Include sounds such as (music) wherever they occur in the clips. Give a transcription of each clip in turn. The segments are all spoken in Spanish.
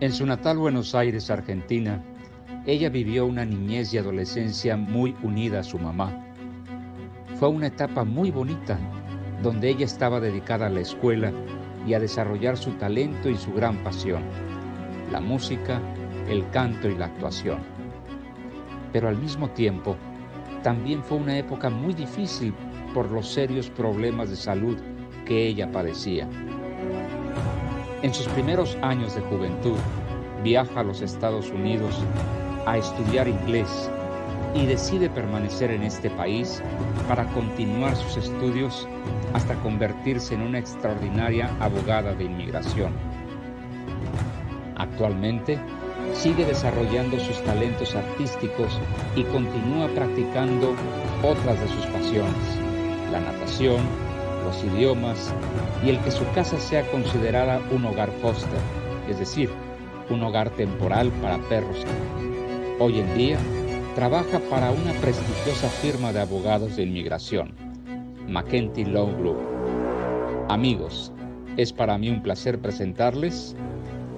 En su natal Buenos Aires, Argentina, ella vivió una niñez y adolescencia muy unida a su mamá. Fue una etapa muy bonita, donde ella estaba dedicada a la escuela y a desarrollar su talento y su gran pasión, la música, el canto y la actuación. Pero al mismo tiempo, también fue una época muy difícil por los serios problemas de salud que ella padecía. En sus primeros años de juventud, viaja a los Estados Unidos a estudiar inglés y decide permanecer en este país para continuar sus estudios hasta convertirse en una extraordinaria abogada de inmigración. Actualmente, sigue desarrollando sus talentos artísticos y continúa practicando otras de sus pasiones, la natación, idiomas y el que su casa sea considerada un hogar foster, es decir, un hogar temporal para perros. Hoy en día, trabaja para una prestigiosa firma de abogados de inmigración, McKenty Law Group. Amigos, es para mí un placer presentarles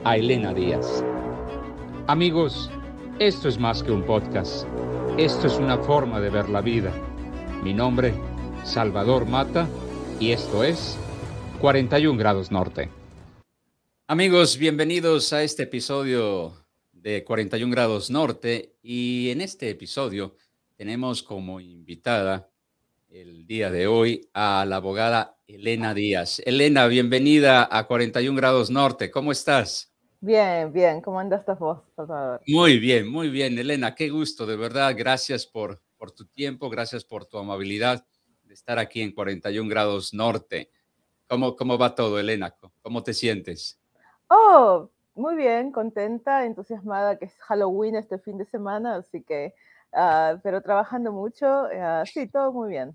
a Elena Díaz. Amigos, esto es más que un podcast. Esto es una forma de ver la vida. Mi nombre, Salvador Mata, y esto es 41 grados norte. Amigos, bienvenidos a este episodio de 41 grados norte y en este episodio tenemos como invitada el día de hoy a la abogada Elena Díaz. Elena, bienvenida a 41 grados norte. ¿Cómo estás? Bien, bien. ¿Cómo andas vos, Muy bien, muy bien, Elena. Qué gusto, de verdad. Gracias por, por tu tiempo, gracias por tu amabilidad de estar aquí en 41 grados norte. ¿Cómo, cómo va todo, Elena? ¿Cómo te sientes? Oh, muy bien, contenta, entusiasmada que es Halloween este fin de semana, así que, uh, pero trabajando mucho, uh, sí, todo muy bien.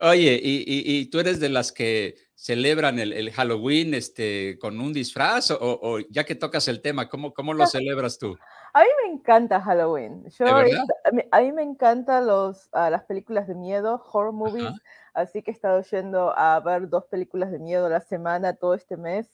Oye, ¿y, y, tú eres de las que celebran el, el Halloween este, con un disfraz o, o, ya que tocas el tema, ¿cómo, cómo lo celebras tú? A mí me encanta Halloween. Yo, a mí me encantan los, uh, las películas de miedo, horror movies, así que he estado yendo a ver dos películas de miedo a la semana todo este mes.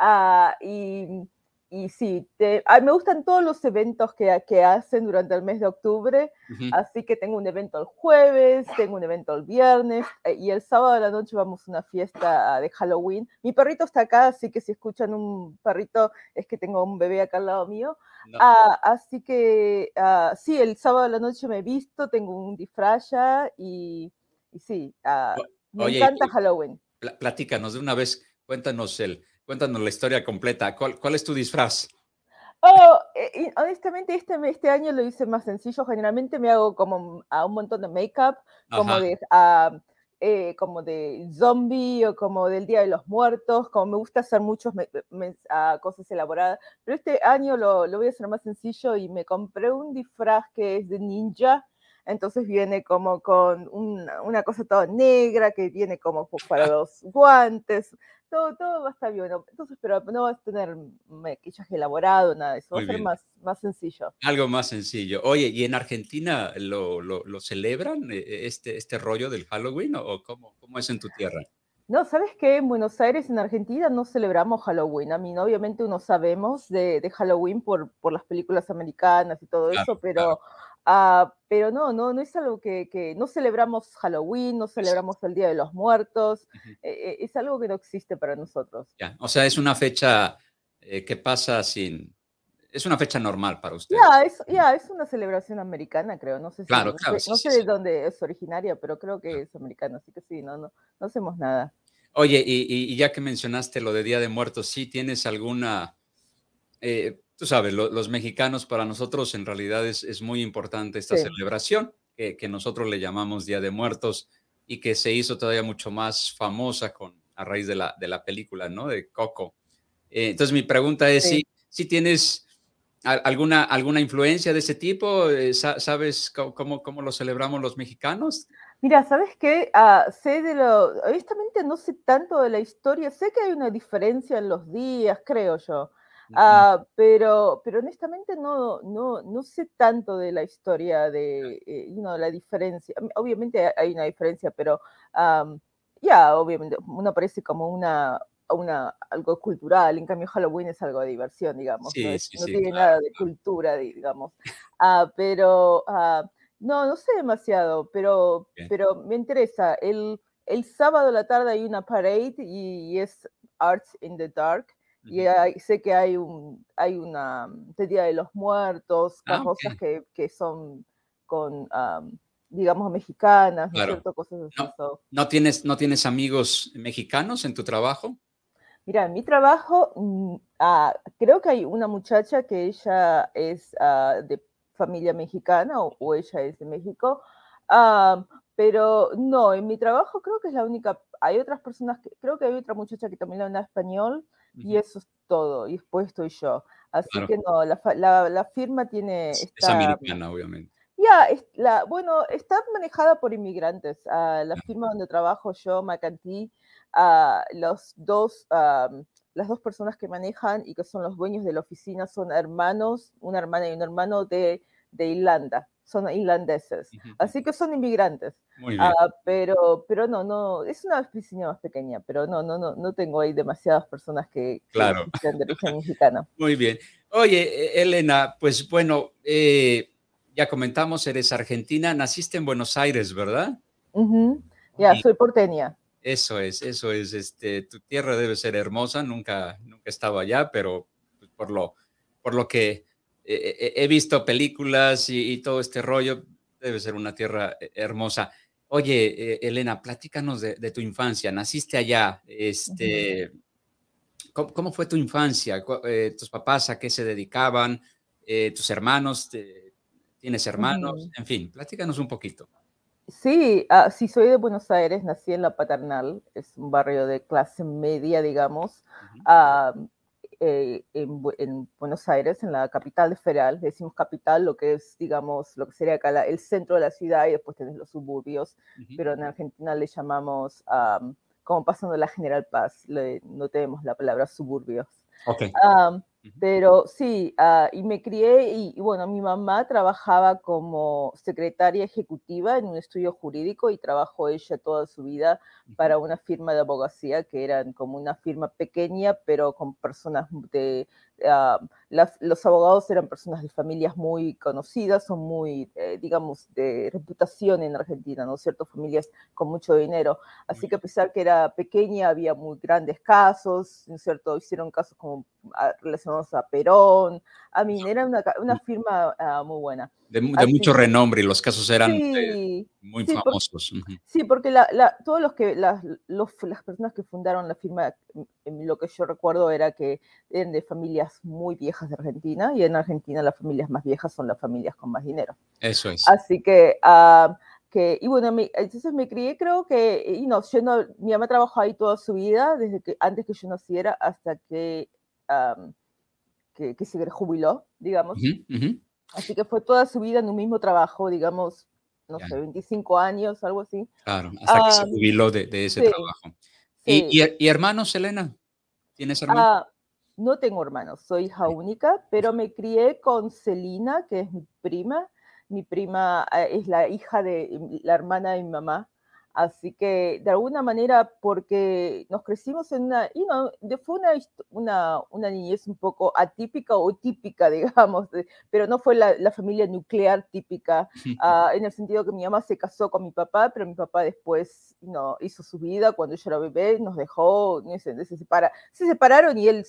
Uh, y y sí, te, me gustan todos los eventos que, que, hacen durante el mes de octubre, así que tengo un evento el jueves, tengo un evento el viernes eh, y el sábado de la noche vamos a una fiesta de Halloween. Mi perrito está acá, así que si escuchan un perrito es que tengo un bebé acá al lado mío. Ah, así que ah, sí, el sábado de la noche me he visto, tengo un disfraz ya y, y sí, ah, me encanta Halloween. Platícanos de una vez, cuéntanos el Cuéntanos la historia completa. ¿Cuál, cuál es tu disfraz? Oh, eh, honestamente, este, este año lo hice más sencillo. Generalmente me hago como a un montón de make-up, como de, eh, como de zombie o como del Día de los Muertos. Como me gusta hacer muchas cosas elaboradas. Pero este año lo, lo, voy a hacer más sencillo y me compré un disfraz que es de ninja. Entonces viene como con una, una cosa toda negra que viene como para los guantes todo, todo va a estar bien. Entonces, pero no vas a tener maquillaje elaborado, nada de eso. Va a ser más, más sencillo. Algo más sencillo. Oye, ¿y en Argentina lo, lo, lo celebran eh, este, este rollo del Halloween o cómo, cómo es en tu tierra? No, ¿sabes qué? En Buenos Aires, en Argentina, no celebramos Halloween. A mí, obviamente, uno sabemos de, de Halloween por, por las películas americanas y todo eso, pero Ah, pero no, no, no es algo que, que, no celebramos Halloween, no celebramos el Día de los Muertos, eh, eh, es algo que no existe para nosotros. Ya, o sea, es una fecha eh, que pasa sin, es una fecha normal para usted. Ya, es, ya, es una celebración americana, creo. No sé, si, claro, claro, no sé, de dónde es originaria, pero creo que es americana, así que sí, no, no, no hacemos nada. Oye, y, y, ya que mencionaste lo de Día de Muertos, ¿sí tienes alguna tú sabes, los mexicanos para nosotros en realidad es, muy importante esta celebración que, nosotros le llamamos Día de Muertos y que se hizo todavía mucho más famosa con, a raíz de la, de la película, ¿no? De Coco. Eh, entonces mi pregunta es si, si tienes alguna, alguna influencia de ese tipo, eh, ¿sabes cómo, cómo lo celebramos los mexicanos? Mira, ¿sabes qué? Ah, sé de lo, honestamente no sé tanto de la historia, sé que hay una diferencia en los días, creo yo. Ah, pero, pero honestamente no, no, no sé tanto de la historia de eh, la diferencia. Obviamente hay una diferencia, pero ya, obviamente uno parece como una, una, algo cultural, en cambio Halloween es algo de diversión, digamos, no, tiene nada de cultura, digamos. Ah, pero ah, no, no sé demasiado, pero, pero me interesa. El, el sábado a la tarde hay una parade y, es Arts in the Dark. Y sé que hay un hay una Día de los Muertos, ah, cosas que, que, son con, digamos, mexicanas, ¿no Cosas así. No, tienes, ¿No tienes amigos mexicanos en tu trabajo? Mira, en mi trabajo mm, ah, creo que hay una muchacha que ella es ah, de familia mexicana o, ella es de México, pero no, en mi trabajo creo que es la única, hay otras personas, que, creo que hay otra muchacha que también habla español y eso es todo, y después estoy yo. Así que no, la, la, firma tiene... es americana, obviamente. Ya, la, bueno, está manejada por inmigrantes. Ah, la firma donde trabajo yo, Macantí, uh, los dos, las dos personas que manejan y que son los dueños de la oficina son hermanos, una hermana y un hermano de, de Irlanda son irlandeses, así que son inmigrantes. Ah, pero, pero no, no, es una oficina más pequeña, pero no, no, no, no tengo ahí demasiadas personas que, claro. de origen mexicano. (laughs) Muy bien. Oye, e, Elena, pues bueno, eh, ya comentamos, eres argentina, naciste en Buenos Aires, ¿verdad? Ya, soy porteña. Eso es, eso es, este, tu tierra debe ser hermosa, nunca, nunca he estado allá, pero pues, por lo, por lo que he visto películas y, todo este rollo, debe ser una tierra eh, hermosa. Oye, eh, Elena, platícanos de, tu infancia. Naciste allá. Este, ¿cómo, fue tu infancia? Eh, ¿Tus papás a qué se dedicaban? ¿Tus hermanos? ¿Tienes hermanos? En fin, platícanos un poquito. Sí, uh, sí, soy de Buenos Aires, nací en La Paternal, es un barrio de clase media, digamos. Eh, en, Buenos Aires, en la capital federal, decimos capital, lo que es, digamos, lo que sería acá el centro de la ciudad y después tenés los suburbios, pero en Argentina le llamamos, como pasando la General Paz, no tenemos la palabra suburbios. Okay. Pero sí, ah, y me crié y, bueno, mi mamá trabajaba como secretaria ejecutiva en un estudio jurídico y trabajó ella toda su vida para una firma de abogacía que eran como una firma pequeña, pero con personas de, Ah, los abogados eran personas de familias muy conocidas, son muy, eh, digamos, de reputación en Argentina, ¿no es cierto? Familias con mucho dinero. Así que a pesar que era pequeña, había muy grandes casos, ¿no es cierto? Hicieron casos como relacionados a Perón. A mí era una, una firma ah, muy buena. De, mucho renombre y los casos eran muy famosos. sí, porque la, todos los que, las, las personas que fundaron la firma, lo que yo recuerdo era que eran de familias muy viejas de Argentina y en Argentina las familias más viejas son las familias con más dinero. Eso es. Así que, uh, que y bueno, entonces me crié, creo que, y no, yo no, mi mamá trabajó ahí toda su vida, desde que antes que yo naciera hasta que, que, que, se jubiló, digamos. Así que fue toda su vida en un mismo trabajo, digamos, no sé, 25 años, algo así. Claro, hasta que se jubiló de, ese trabajo. ¿Y, hermanos, Elena? ¿Tienes hermanos? Ah, no tengo hermanos, soy hija única, pero me crié con Celina, que es mi prima. Mi prima eh, es la hija de la hermana de mi mamá. Así que de alguna manera, porque nos crecimos en una, y no, fue una, una, una, niñez un poco atípica o típica, (laughs) digamos, pero no fue la, la familia nuclear típica, (laughs) ah, en el sentido que mi mamá se casó con mi papá, pero mi papá después no, hizo su vida cuando yo era bebé, nos dejó, se, se, separa, se separaron y él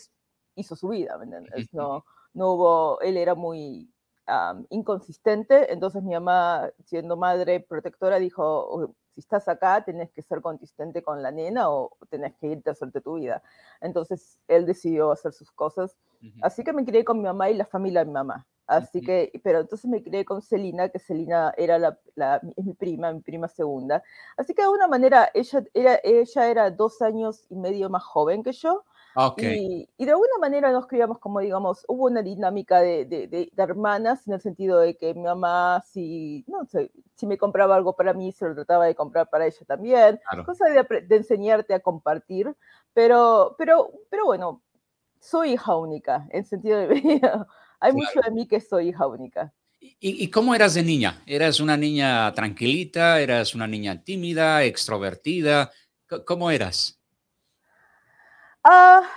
hizo su vida, ¿me entiendes? (laughs) No, no hubo, él era muy inconsistente, entonces mi mamá, siendo madre protectora, dijo, si estás acá, tenés que ser consistente con la nena o tenés que irte a hacerte tu vida. Entonces él decidió hacer sus cosas. Así que me crié con mi mamá y la familia de mi mamá. Así que, pero entonces me crié con Celina, que Celina era la, es mi prima, mi prima segunda. Así que de alguna manera ella era, ella era dos años y medio más joven que yo. Ah, y, de alguna manera nos criamos como, digamos, hubo una dinámica de, de, hermanas en el sentido de que mi mamá, si, no sé, si me compraba algo para mí, se lo trataba de comprar para ella también. Cosa de, de, enseñarte a compartir. Pero, pero, pero bueno, soy hija única, en sentido de (laughs) hay mucho de mí que soy hija única. ¿Y, ¿Y, cómo eras de niña? ¿Eras una niña tranquilita? ¿Eras una niña tímida, extrovertida? ¿Cómo eras? Ah,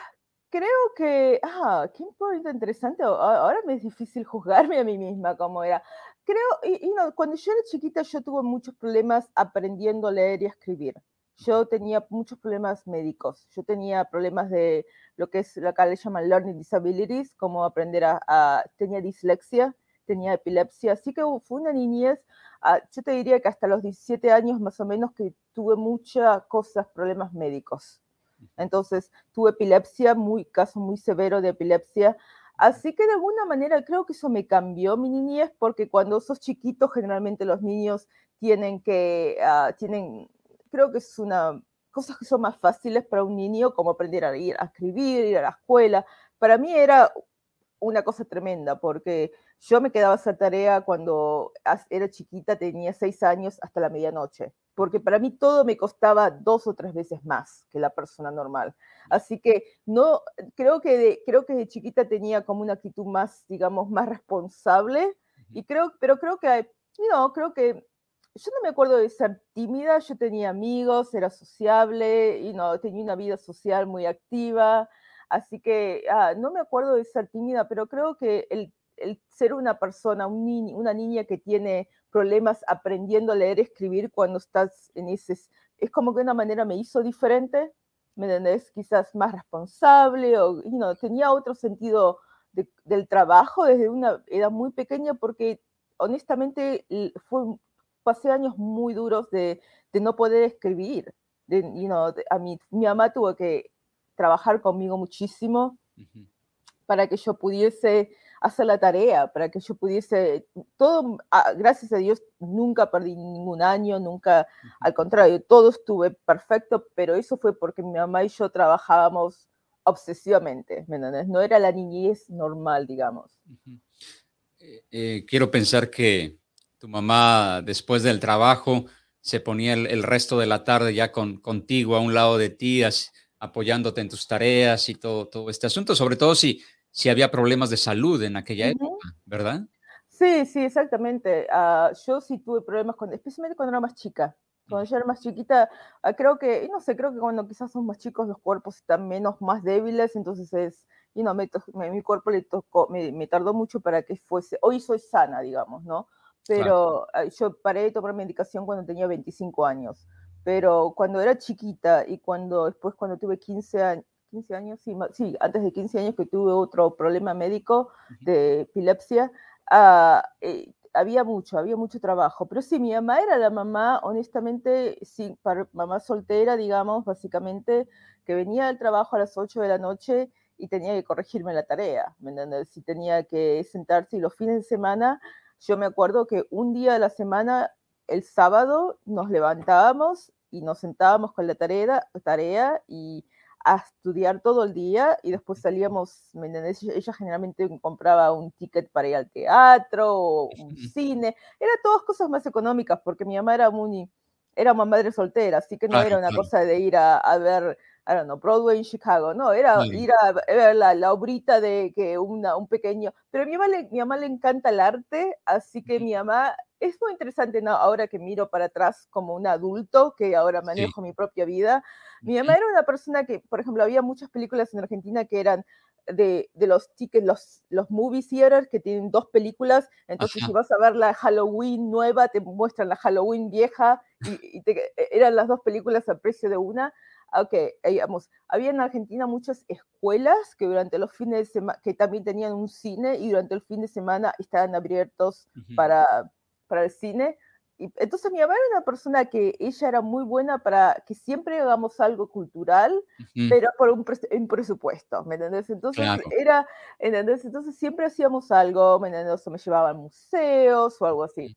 creo que, ah, qué interesante, ahora me es difícil juzgarme a mí misma como era. Creo, y, no, cuando yo era chiquita yo tuve muchos problemas aprendiendo a leer y a escribir. Yo tenía muchos problemas médicos. Yo tenía problemas de lo que es, acá le llaman learning disabilities, como aprender a, a tenía dislexia, tenía epilepsia, así que fue una niñez, ah, yo te diría que hasta los 17 años más o menos que tuve muchas cosas, problemas médicos. Entonces, tuve epilepsia, muy, caso muy severo de epilepsia. Así que de alguna manera creo que eso me cambió mi niñez, porque cuando sos chiquito, generalmente los niños tienen que, uh, tienen, creo que es una, cosas que son más fáciles para un niño, como aprender a ir a escribir, ir a la escuela. Para mí era una cosa tremenda, porque yo me quedaba esa tarea cuando era chiquita, tenía seis años, hasta la medianoche porque para mí todo me costaba dos o tres veces más que la persona normal. Así que no, creo que de, creo que de chiquita tenía como una actitud más, digamos, más responsable, y creo, pero creo que, no, creo que yo no me acuerdo de ser tímida, yo tenía amigos, era sociable, y no, tenía una vida social muy activa, así que ah, no me acuerdo de ser tímida, pero creo que el, el ser una persona, un una niña que tiene problemas aprendiendo a leer y escribir cuando estás en ese... Es como que de una manera me hizo diferente, ¿me entendés? Quizás más responsable o you tenía otro sentido del trabajo desde una edad muy pequeña porque honestamente fue, pasé años muy duros de, de no poder escribir. De, you a mi, mi mamá tuvo que trabajar conmigo muchísimo para que yo pudiese hacer la tarea, para que yo pudiese, todo, ah, gracias a Dios, nunca perdí ningún año, nunca, al contrario, todo estuve perfecto, pero eso fue porque mi mamá y yo trabajábamos obsesivamente, ¿me entiendes? No era la niñez normal, digamos. Eh, eh, quiero pensar que tu mamá, después del trabajo, se ponía el, resto de la tarde ya con, contigo a un lado de ti, apoyándote en tus tareas y todo, todo este asunto, sobre todo si si había problemas de salud en aquella época, ¿verdad? Sí, sí, exactamente. Ah, yo sí tuve problemas, con, especialmente cuando era más chica. Cuando yo era más chiquita, ah, creo que, no sé, creo que cuando quizás son más chicos los cuerpos están menos, más débiles, entonces es, y no, me, mi cuerpo le tocó, me, tardó mucho para que fuese, hoy soy sana, digamos, ¿no? Pero ah, yo paré de tomar medicación cuando tenía 25 años. Pero cuando era chiquita y cuando después cuando tuve 15 años, 15 años, sí, sí, antes de 15 años que tuve otro problema médico de epilepsia, ah, eh, había mucho, había mucho trabajo. Pero sí, mi mamá era la mamá, honestamente, sí, para mamá soltera, digamos, básicamente, que venía del trabajo a las 8 de la noche y tenía que corregirme la tarea, ¿me entiendes? Si tenía que sentarse y los fines de semana, yo me acuerdo que un día de la semana, el sábado, nos levantábamos y nos sentábamos con la tarea, tarea y a estudiar todo el día y después salíamos, ¿me entendés? Ella generalmente compraba un ticket para ir al teatro o un (laughs) cine, eran todas cosas más económicas porque mi mamá era muy, era una madre soltera, así que no era una cosa de ir a, a ver, I don't know, Broadway en Chicago, no, era ir a ver la, la, obrita de que una, un pequeño, pero a mi mamá, le, mi mamá le encanta el arte, así que mi mamá es muy interesante ¿no? ahora que miro para atrás como un adulto, que ahora manejo mi propia vida. Mi mamá era una persona que, por ejemplo, había muchas películas en Argentina que eran de, de los tickets, los, los movie theaters que tienen dos películas, entonces si vas a ver la Halloween nueva, te muestran la Halloween vieja y, te, e, eran las dos películas al precio de una. Ok, digamos, había en Argentina muchas escuelas que durante los fines de semana, que también tenían un cine y durante el fin de semana estaban abiertos para, para el cine. Y entonces mi mamá era una persona que ella era muy buena para que siempre hagamos algo cultural, pero por un, presupuesto, ¿me entendés? Entonces era, ¿entendés? Entonces siempre hacíamos algo, ¿me entendés? O me llevaba a museos o algo así.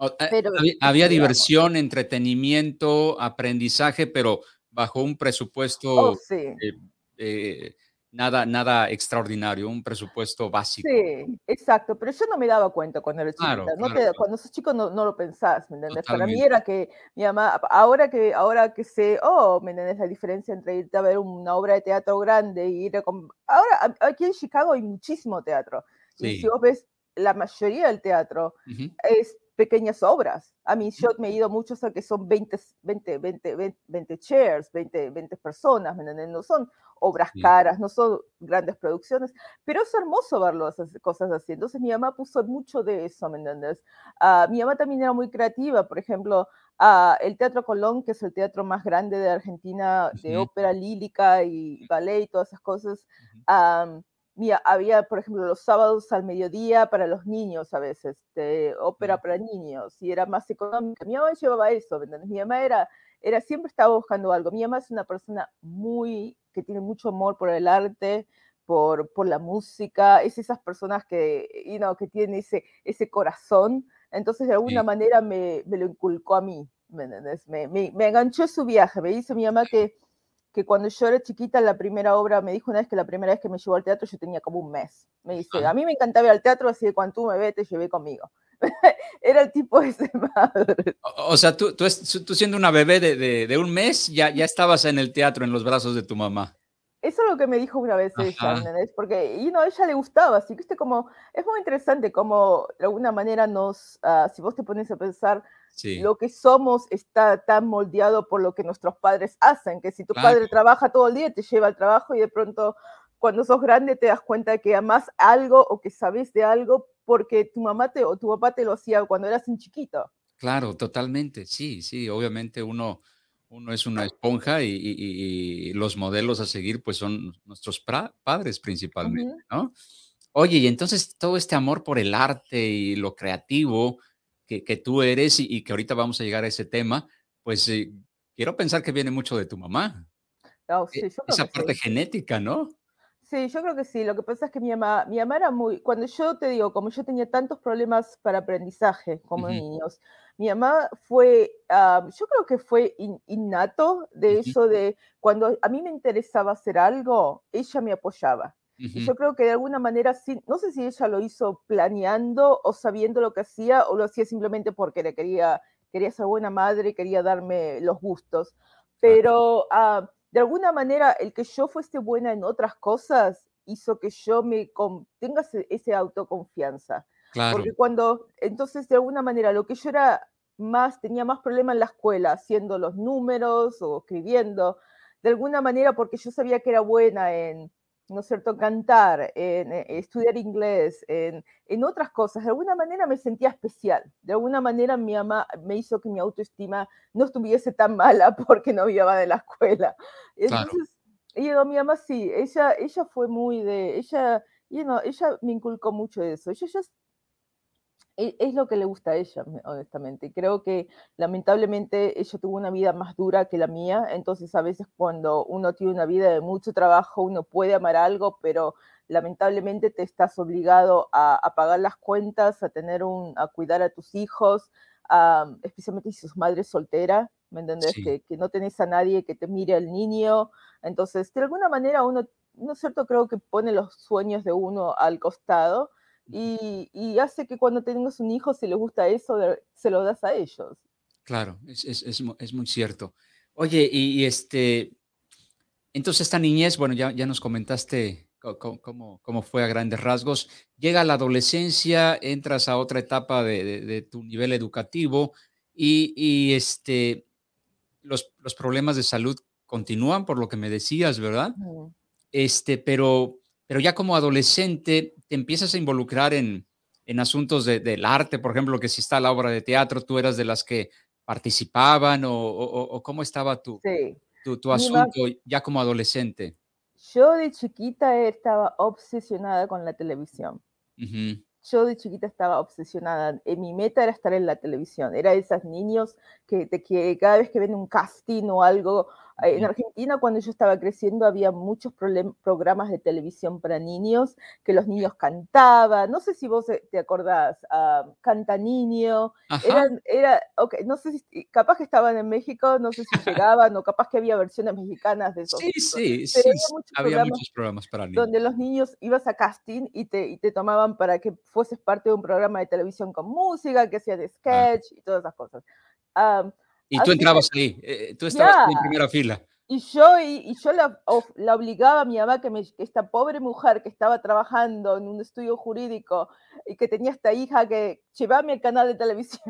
Eh, pero, había, diversión, entretenimiento, aprendizaje, pero bajo un presupuesto oh, sí. eh, eh nada, nada extraordinario, un presupuesto básico. Sí, exacto, pero yo no me daba cuenta cuando era chiquita. no cuando sos chico no, no, lo pensás, ¿me entiendes? Para mí era que mi mamá, ahora que, ahora que sé, oh, ¿me entiendes? La diferencia entre irte a ver una obra de teatro grande y ir a... Ahora, aquí en Chicago hay muchísimo teatro. Y si vos ves la mayoría del teatro, es pequeñas obras. A mí yo me he ido muchos a que son 20, 20, 20, 20, chairs, 20, 20 personas, No son obras caras, no son grandes producciones, pero es hermoso verlo, esas cosas así. Entonces mi mamá puso mucho de eso, ¿me entiendes? Uh, mi mamá también era muy creativa, por ejemplo, uh, el Teatro Colón, que es el teatro más grande de Argentina, de ópera lírica y ballet y todas esas cosas, um, había, por ejemplo, los sábados al mediodía para los niños a veces, de ópera para niños, y era más económica. Mi mamá llevaba eso, Mi mamá era, era, siempre estaba buscando algo. Mi mamá es una persona muy, que tiene mucho amor por el arte, por, por la música, es esas personas que, you know, que tienen ese, ese corazón. Entonces, de alguna manera me, me, lo inculcó a mí, ¿me, me, me, me enganchó su viaje. Me dice mi mamá que que cuando yo era chiquita, la primera obra, me dijo una vez que la primera vez que me llevó al teatro yo tenía como un mes. Me dice, a mí me encantaba ir al teatro, así que cuando tú me ves, te llevé conmigo. (laughs) era el tipo ese (laughs) madre. O, sea, tú, tú, tú, siendo una bebé de, de, de, un mes, ya, ya estabas en el teatro, en los brazos de tu mamá. Eso es lo que me dijo una vez ella. Porque y no, a ella le gustaba, así que como, es muy interesante como de alguna manera nos, uh, si vos te pones a pensar, lo que somos está tan moldeado por lo que nuestros padres hacen, que si tu padre trabaja todo el día, te lleva al trabajo y de pronto cuando sos grande te das cuenta que amas algo o que sabes de algo porque tu mamá te, o tu papá te lo hacía cuando eras un chiquito. Claro, totalmente, sí, sí, obviamente uno, uno es una esponja y, los modelos a seguir pues son nuestros padres principalmente, ¿no? Oye, y entonces todo este amor por el arte y lo creativo, que, tú eres y, que ahorita vamos a llegar a ese tema, pues eh, quiero pensar que viene mucho de tu mamá. Oh, sí, yo Esa parte genética, ¿no? Sí, yo creo que sí. Lo que pasa es que mi mamá, mi mamá era muy, cuando yo te digo, como yo tenía tantos problemas para aprendizaje como niños, mi mamá fue, ah, yo creo que fue innato de eso de cuando a mí me interesaba hacer algo, ella me apoyaba. Y yo creo que de alguna manera, no sé si ella lo hizo planeando o sabiendo lo que hacía o lo hacía simplemente porque le quería, quería ser buena madre, quería darme los gustos, pero ah, de alguna manera el que yo fuese buena en otras cosas hizo que yo me tenga esa autoconfianza. Porque cuando, entonces de alguna manera lo que yo era más, tenía más problema en la escuela, haciendo los números o escribiendo, de alguna manera porque yo sabía que era buena en ¿no es cierto?, cantar, en, eh, estudiar inglés, en, en, otras cosas, de alguna manera me sentía especial. De alguna manera mi mamá me hizo que mi autoestima no estuviese tan (laughs) mala porque no iba de la escuela. Entonces, claro. mi mamá sí, ella, ella fue muy de, ella, you know, ella me inculcó mucho eso. Ella es lo que le gusta a ella, honestamente. Creo que lamentablemente ella tuvo una vida más dura que la mía, entonces a veces cuando uno tiene una vida de mucho trabajo, uno puede amar algo, pero lamentablemente te estás obligado a, pagar las cuentas, a tener un, a cuidar a tus hijos, especialmente si sos madre soltera, ¿me entendés? Que, que, no tenés a nadie que te mire al niño, entonces de alguna manera uno, ¿no es cierto? Creo que pone los sueños de uno al costado y, hace que cuando tengas un hijo, si le gusta eso, se lo das a ellos. Claro, es, es, es, es muy cierto. Oye, y, este, entonces esta niñez, bueno, ya, ya nos comentaste cómo, cómo, fue a grandes rasgos. Llega la adolescencia, entras a otra etapa de, de, tu nivel educativo y, y este, los, los, problemas de salud continúan, por lo que me decías, ¿verdad? Este, pero pero ya como adolescente te empiezas a involucrar en, en asuntos del arte, por ejemplo, que si está la obra de teatro, tú eras de las que participaban o, cómo estaba tu, tu, asunto ya como adolescente. Yo de chiquita estaba obsesionada con la televisión. Yo de chiquita estaba obsesionada. En mi meta era estar en la televisión. Era de esos niños que, que cada vez que ven un casting o algo, en Argentina, cuando yo estaba creciendo, había muchos programas de televisión para niños, que los niños cantaban. No sé si vos eh, te acordás, uh, Canta Niño. era, okay, no sé si, capaz que estaban en México, no sé si (laughs) llegaban, o capaz que había versiones mexicanas de esos. Sí, sí, sí. Había, muchos, programas para niños. Donde los niños ibas a casting y te, y te tomaban para que fueses parte de un programa de televisión con música, que hacía de sketch y todas esas cosas. Y tú entrabas ahí, eh, tú estabas en primera fila. Y yo, y, yo la, la, obligaba a mi mamá, que, me, esta pobre mujer que estaba trabajando en un estudio jurídico y que tenía esta hija que llevaba al canal de televisión.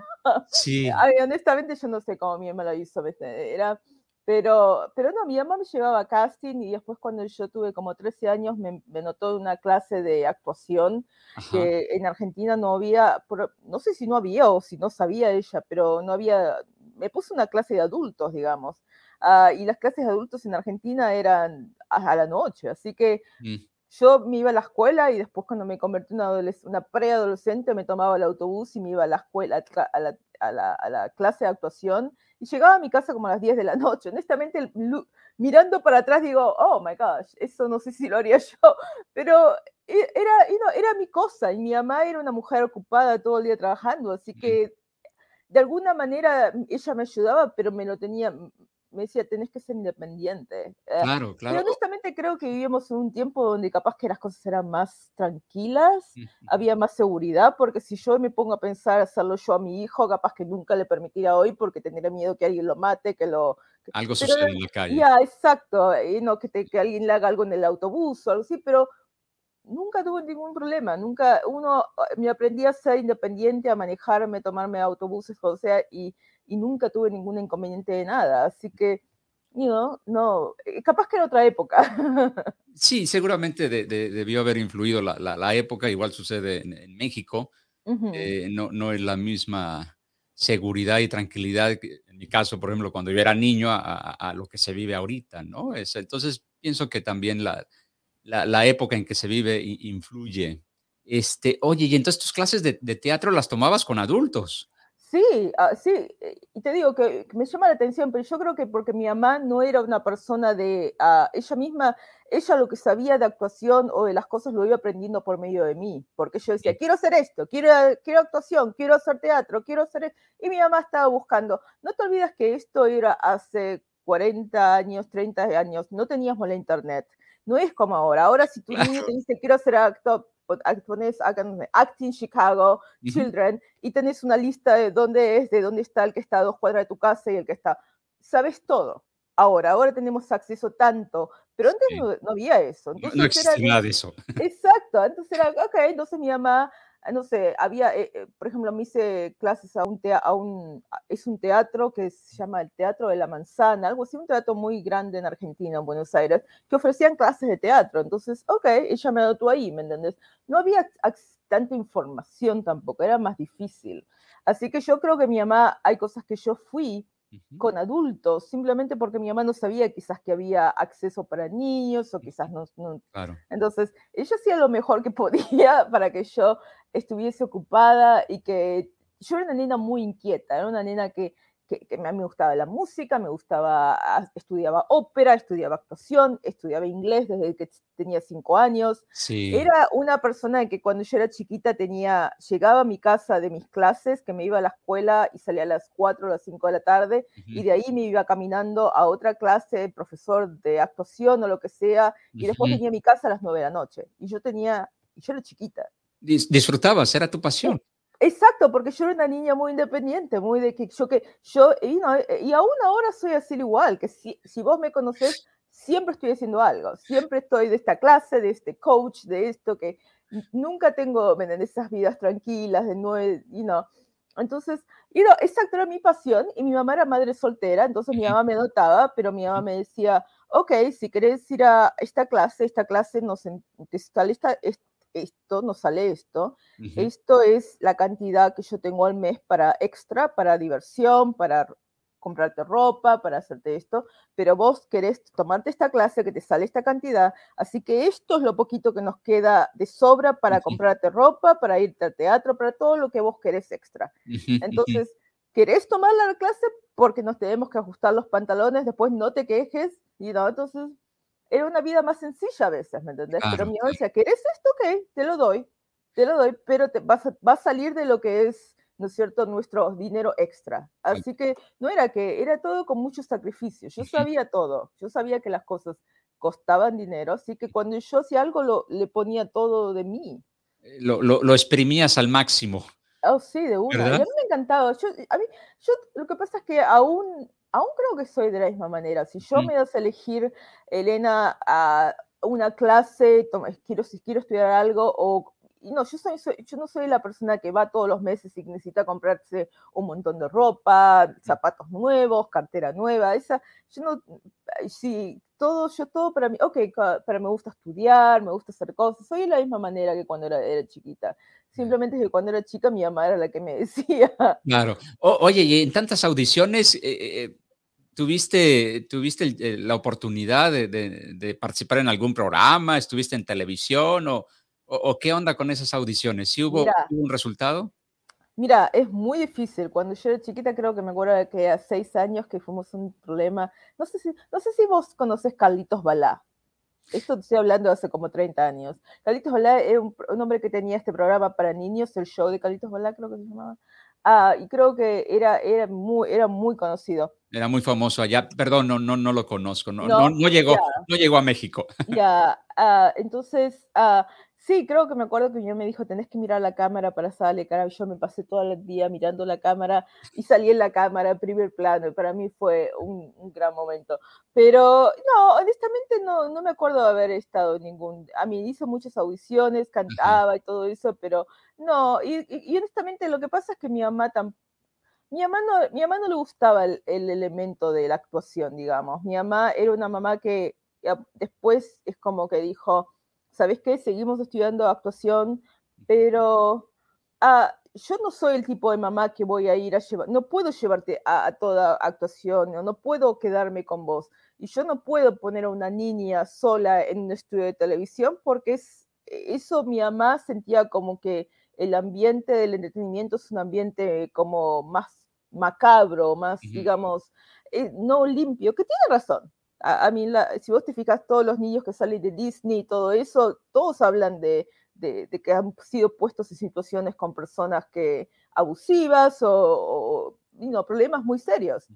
Sí. (laughs) honestamente yo no sé cómo mi mamá lo hizo. Era, pero, pero no, mi mamá me llevaba a casting y después cuando yo tuve como 13 años me, me notó una clase de actuación que en Argentina no había, no sé si no había o si no sabía ella, pero no había, me puso una clase de adultos, digamos. Ah, y las clases de adultos en Argentina eran a, la noche, así que mm. yo me iba a la escuela y después cuando me convertí en una, una preadolescente me tomaba el autobús y me iba a la escuela, a la, a la, a la clase de actuación y llegaba a mi casa como a las 10 de la noche. Honestamente, mirando para atrás digo, oh my gosh, eso no sé si lo haría (laughs) yo, pero e, era, era mi cosa y mi mamá era una mujer ocupada todo el día trabajando, así que de alguna manera ella me ayudaba, pero me lo tenía, me decía, tenés que ser independiente. Eh, claro, claro. Pero honestamente creo que vivimos en un tiempo donde capaz que las cosas eran más tranquilas, había más seguridad, porque si yo me pongo a pensar hacerlo yo a mi hijo, capaz que nunca le permitiría hoy porque tendría miedo que alguien lo mate, que lo... algo suceda en la calle. Ya, exacto, y no que, que alguien le haga algo en el autobús o algo así, pero nunca tuve ningún problema, nunca, uno, me aprendí a ser independiente, a manejarme, tomarme autobuses, o sea, y y nunca tuve ningún inconveniente de nada. Así que, you no, eh, capaz que era otra época. (laughs) Sí, seguramente debió haber influido la, la, época, igual sucede en, México, eh, no, no es la misma seguridad y tranquilidad, en mi caso, por ejemplo, cuando yo era niño, a, lo que se vive ahorita, ¿no? Es, entonces, pienso que también la, la, época en que se vive influye. Este, oye, y entonces tus clases de, de teatro las tomabas con adultos. Sí, ah, sí, eh, y te digo que, me llama la atención, pero yo creo que porque mi mamá no era una persona de, ah, ella misma, ella lo que sabía de actuación o de las cosas lo iba aprendiendo por medio de mí, porque yo decía, quiero hacer esto, quiero, quiero actuación, quiero hacer teatro, quiero hacer, e-", y mi mamá estaba buscando. No te olvides que esto era hace 40 años, 30 años, no teníamos la internet. No es como ahora. Ahora si tu niño te dice quiero hacer actor, pones Acting Chicago, Children, y tenés una lista de dónde es, de dónde está el que está a dos cuadras de tu casa y el que está. Sabes todo. Ahora, ahora tenemos acceso tanto, pero antes no, había eso. no existía nada de eso. (laughs) Exacto, entonces era, ok, entonces mi mamá no sé, había, eh, eh, por ejemplo, me hice clases a un, a un, es un teatro que se llama el Teatro de la Manzana, algo así, un teatro muy grande en Argentina, en Buenos Aires, que ofrecían clases de teatro. Entonces, ok, ella me anotó ahí, ¿me entendés? No había tanta información tampoco, era más difícil. Así que yo creo que mi mamá, hay cosas que yo fui con adultos, simplemente porque mi mamá no sabía quizás que había acceso para niños o quizás no. Claro. Entonces, ella hacía lo mejor que podía (laughs) para que yo estuviese ocupada y que yo era una nena muy inquieta, era una nena que que, a mí me gustaba la música, me gustaba, ah, estudiaba ópera, estudiaba actuación, estudiaba inglés desde que tenía cinco años. Era una persona que cuando yo era chiquita tenía, llegaba a mi casa de mis clases, que me iba a la escuela y salía a las cuatro o las cinco de la tarde, y de ahí me iba caminando a otra clase, profesor de actuación o lo que sea, y después venía a mi casa a las nueve de la noche. Y yo tenía, yo era chiquita. Disfrutabas, era tu pasión. Exacto, porque yo era una niña muy independiente, muy de que yo que yo y, no, eh, y aún ahora soy así igual, que si, si vos me conocés, siempre estoy haciendo algo, siempre estoy de esta clase, de este coach, de esto que nunca tengo en esas vidas tranquilas de nueve, y no. Entonces, y no, exacto, era mi pasión y mi mamá era madre soltera, entonces mi mamá me notaba, pero mi mamá me decía, ok, si querés ir a esta clase, esta clase nos está lista, esto, no sale esto. Esto es la cantidad que yo tengo al mes para extra, para diversión, para comprarte ropa, para hacerte esto, pero vos querés tomarte esta clase que te sale esta cantidad, así que esto es lo poquito que nos queda de sobra para comprarte ropa, para irte al teatro, para todo lo que vos querés extra. Entonces, ¿querés tomar la clase? Porque nos tenemos que ajustar los pantalones, después no te quejes, y no, entonces era una vida más sencilla a veces, ¿me entendés? pero mi mamá decía, ¿querés esto? Ok, te lo doy, te lo doy, pero te vas a, va a salir de lo que es, ¿no es cierto?, nuestro dinero extra. Así que no era que, era todo con mucho sacrificio. Yo sabía todo, yo sabía que las cosas costaban dinero, así que cuando yo hacía algo lo, le ponía todo de mí. Eh, lo, lo, lo exprimías al máximo. Oh, sí, de una. Y a mí me encantaba. Yo, a mí, yo, lo que pasa es que aún aún creo que soy de la misma manera. Si yo me das a elegir, Elena, a una clase, quiero, si quiero estudiar algo o no, yo, soy, yo no soy la persona que va todos los meses y necesita comprarse un montón de ropa, zapatos nuevos, cartera nueva, esa, yo no, sí, todo, yo todo para mí, ok, para me gusta estudiar, me gusta hacer cosas, soy de la misma manera que cuando era, era chiquita. Simplemente que cuando era chica mi mamá era la que me (laughs) decía. Claro. oye, y en tantas audiciones, eh, eh, ¿tuviste, tuviste la oportunidad de, de, participar en algún programa? ¿Estuviste en televisión o, o, qué onda con esas audiciones? ¿Sí hubo, un resultado? Mira, es muy difícil. Cuando yo era chiquita, creo que me acuerdo de que a seis años que fuimos un problema. No sé si, no sé si vos conoces Carlitos Balá. Esto estoy hablando hace como 30 años. Carlitos Balá era un, hombre que tenía este programa para niños, el show de Carlitos Balá, creo que se llamaba. Ah, y creo que era, era, muy, era muy conocido. Era muy famoso allá. Perdón, no, no, no lo conozco. No, no, no, llegó, no llegó a México. (laughs) Ya, ah, entonces, uh, Sí, creo que me acuerdo que yo me dijo, tenés que mirar la cámara para salir, cara. Yo me pasé todo el día mirando la cámara y salí en la cámara, primer plano, y para mí fue un, gran momento. Pero no, honestamente no, no me acuerdo de haber estado en ningún... A mí hice muchas audiciones, cantaba y todo eso, pero no, y, honestamente lo que pasa es que mi mamá tampoco... Mi mamá, no, mi mamá no le gustaba el, el, elemento de la actuación, digamos. Mi mamá era una mamá que después es como que dijo, ¿sabes qué? Seguimos estudiando actuación, pero ah, yo no soy el tipo de mamá que voy a ir a llevar, no puedo llevarte a, toda actuación, no, no, puedo quedarme con vos. Y yo no puedo poner a una niña sola en un estudio de televisión porque es, eso mi mamá sentía como que el ambiente del entretenimiento es un ambiente como más macabro, más, digamos, eh, no limpio, que tiene razón, a, mí, si vos te fijas, todos los niños que salen de Disney y todo eso, todos hablan de, de, que han sido puestos en situaciones con personas que abusivas o, no, problemas muy serios.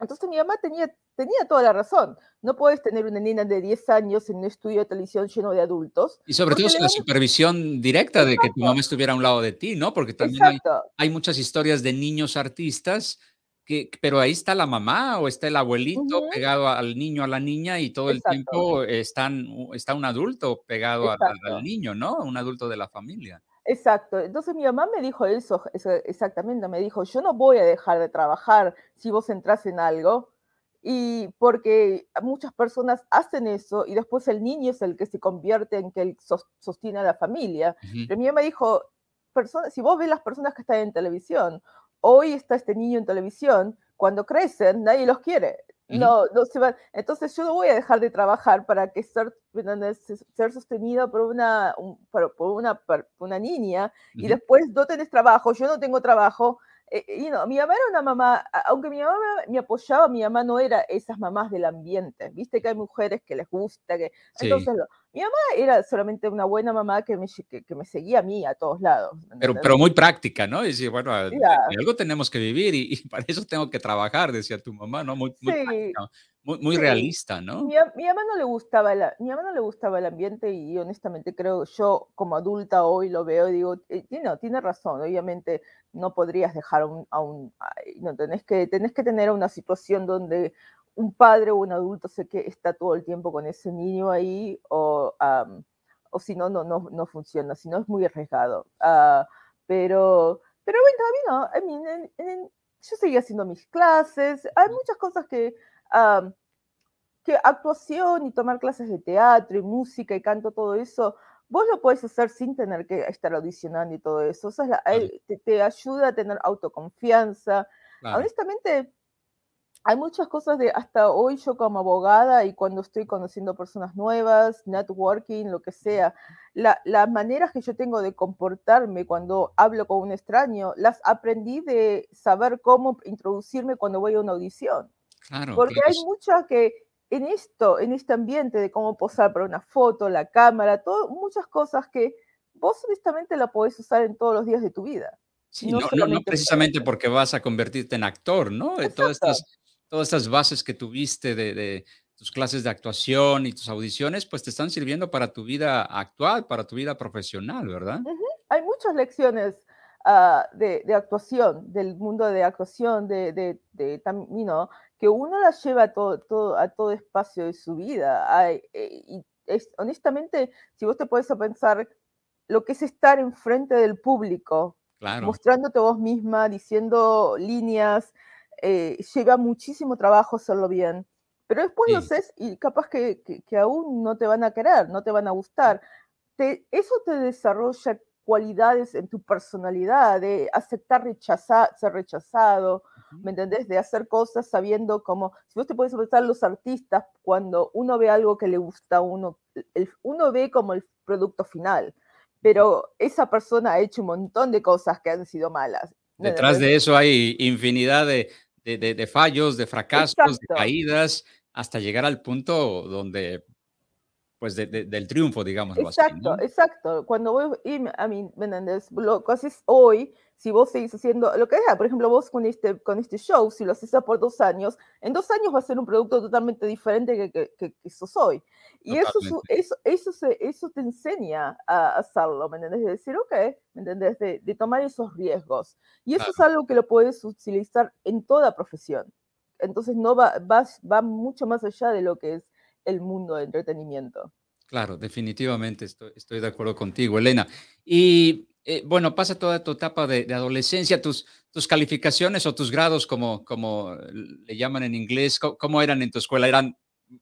Entonces mi mamá tenía, tenía toda la razón. No puedes tener una niña de 10 años en un estudio de televisión lleno de adultos. Y sobre todo sin la supervisión directa de que tu mamá estuviera a un lado de ti, ¿no? Porque también hay, hay, muchas historias de niños artistas pero ahí está la mamá o está el abuelito pegado al niño, a la niña y todo el tiempo están, está un adulto pegado al, niño, ¿no? Un adulto de la familia. Exacto. Entonces mi mamá me dijo eso, exactamente, me dijo, yo no voy a dejar de trabajar si vos entras en algo. Y porque muchas personas hacen eso y después el niño es el que se convierte en que sostiene a la familia. Pero mi mamá dijo, si vos ves las personas que están en televisión hoy está este niño en televisión, cuando crecen nadie los quiere. No, no se van. Entonces yo no voy a dejar de trabajar para que ser, ser sostenido por una, por, una, una niña y después no tenés trabajo, yo no tengo trabajo, eh, eh, mi mamá era una mamá, aunque mi mamá me apoyaba, mi mamá no era esas mamás del ambiente. Viste que hay mujeres que les gusta, que... Entonces, mi mamá era solamente una buena mamá que me, que, me seguía a mí a todos lados. Pero, pero muy práctica, ¿no? Y decir, bueno, algo tenemos que vivir y, (laughs) para eso tengo que trabajar, decía tu mamá, ¿no? Muy, muy práctica muy, realista, ¿no? Mi, mi, mamá no le gustaba la, mi mamá no le gustaba el ambiente y honestamente creo yo como adulta hoy lo veo y digo, eh, no, tiene razón, obviamente no podrías dejar a un, no tenés que, tenés que tener una situación donde un padre o un adulto sé que está todo el tiempo con ese niño ahí o, o si no, no, no, no funciona, si no es muy arriesgado. Uh, pero, pero bueno, a mí no, yo seguía haciendo mis clases, hay muchas cosas que que actuación y tomar clases de teatro y música y canto, todo eso, vos lo puedes hacer sin tener que estar audicionando y todo eso. O sea, te, ayuda a tener autoconfianza. Honestamente, hay muchas cosas de hasta hoy yo como abogada y cuando estoy conociendo personas nuevas, networking, lo que sea, las maneras que yo tengo de comportarme cuando hablo con un extraño, las aprendí de saber cómo introducirme cuando voy a una audición. Porque hay muchas que en esto, en este ambiente de cómo posar para una foto, la cámara, todo, muchas cosas que vos honestamente la podés usar en todos los días de tu vida. Sí, no, no, precisamente porque vas a convertirte en actor, ¿no? Todas estas, todas estas bases que tuviste de, tus clases de actuación y tus audiciones, pues te están sirviendo para tu vida actual, para tu vida profesional, ¿verdad? Hay muchas lecciones ah, de, actuación, del mundo de actuación, de, de, de que uno la lleva a todo, todo, a todo espacio de su vida. Eh, y es, honestamente, si vos te puedes pensar lo que es estar enfrente del público, mostrándote vos misma, diciendo líneas, eh, lleva muchísimo trabajo hacerlo bien. Pero después lo haces y capaz que, que, aún no te van a querer, no te van a gustar. Te, eso te desarrolla cualidades en tu personalidad, de aceptar rechazar, ser rechazado, ¿me entendés? De hacer cosas sabiendo cómo, si vos te puedes pensar los artistas, cuando uno ve algo que le gusta a uno, uno ve como el producto final, pero esa persona ha hecho un montón de cosas que han sido malas. Detrás de eso hay infinidad de, de, de, fallos, de fracasos, de caídas, hasta llegar al punto donde pues del triunfo, digamos. Exacto, exacto. Cuando voy, a mí, Lo que haces hoy, si vos seguís haciendo lo que sea, por ejemplo, vos con este, con este show, si lo haces por dos años, en dos años va a ser un producto totalmente diferente que, que, que, que sos hoy. Y eso, eso, eso, eso te enseña a hacerlo, ¿me entendés? De decir, ok, ¿me entendés? De, de tomar esos riesgos. Y eso es algo que lo puedes utilizar en toda profesión. Entonces, no va, va, va mucho más allá de lo que es el mundo de entretenimiento. Claro, definitivamente estoy, estoy de acuerdo contigo, Elena. Y eh, bueno, pasa toda tu etapa de, adolescencia, tus, tus calificaciones o tus grados, como, como le llaman en inglés, ¿cómo, eran en tu escuela? ¿Eran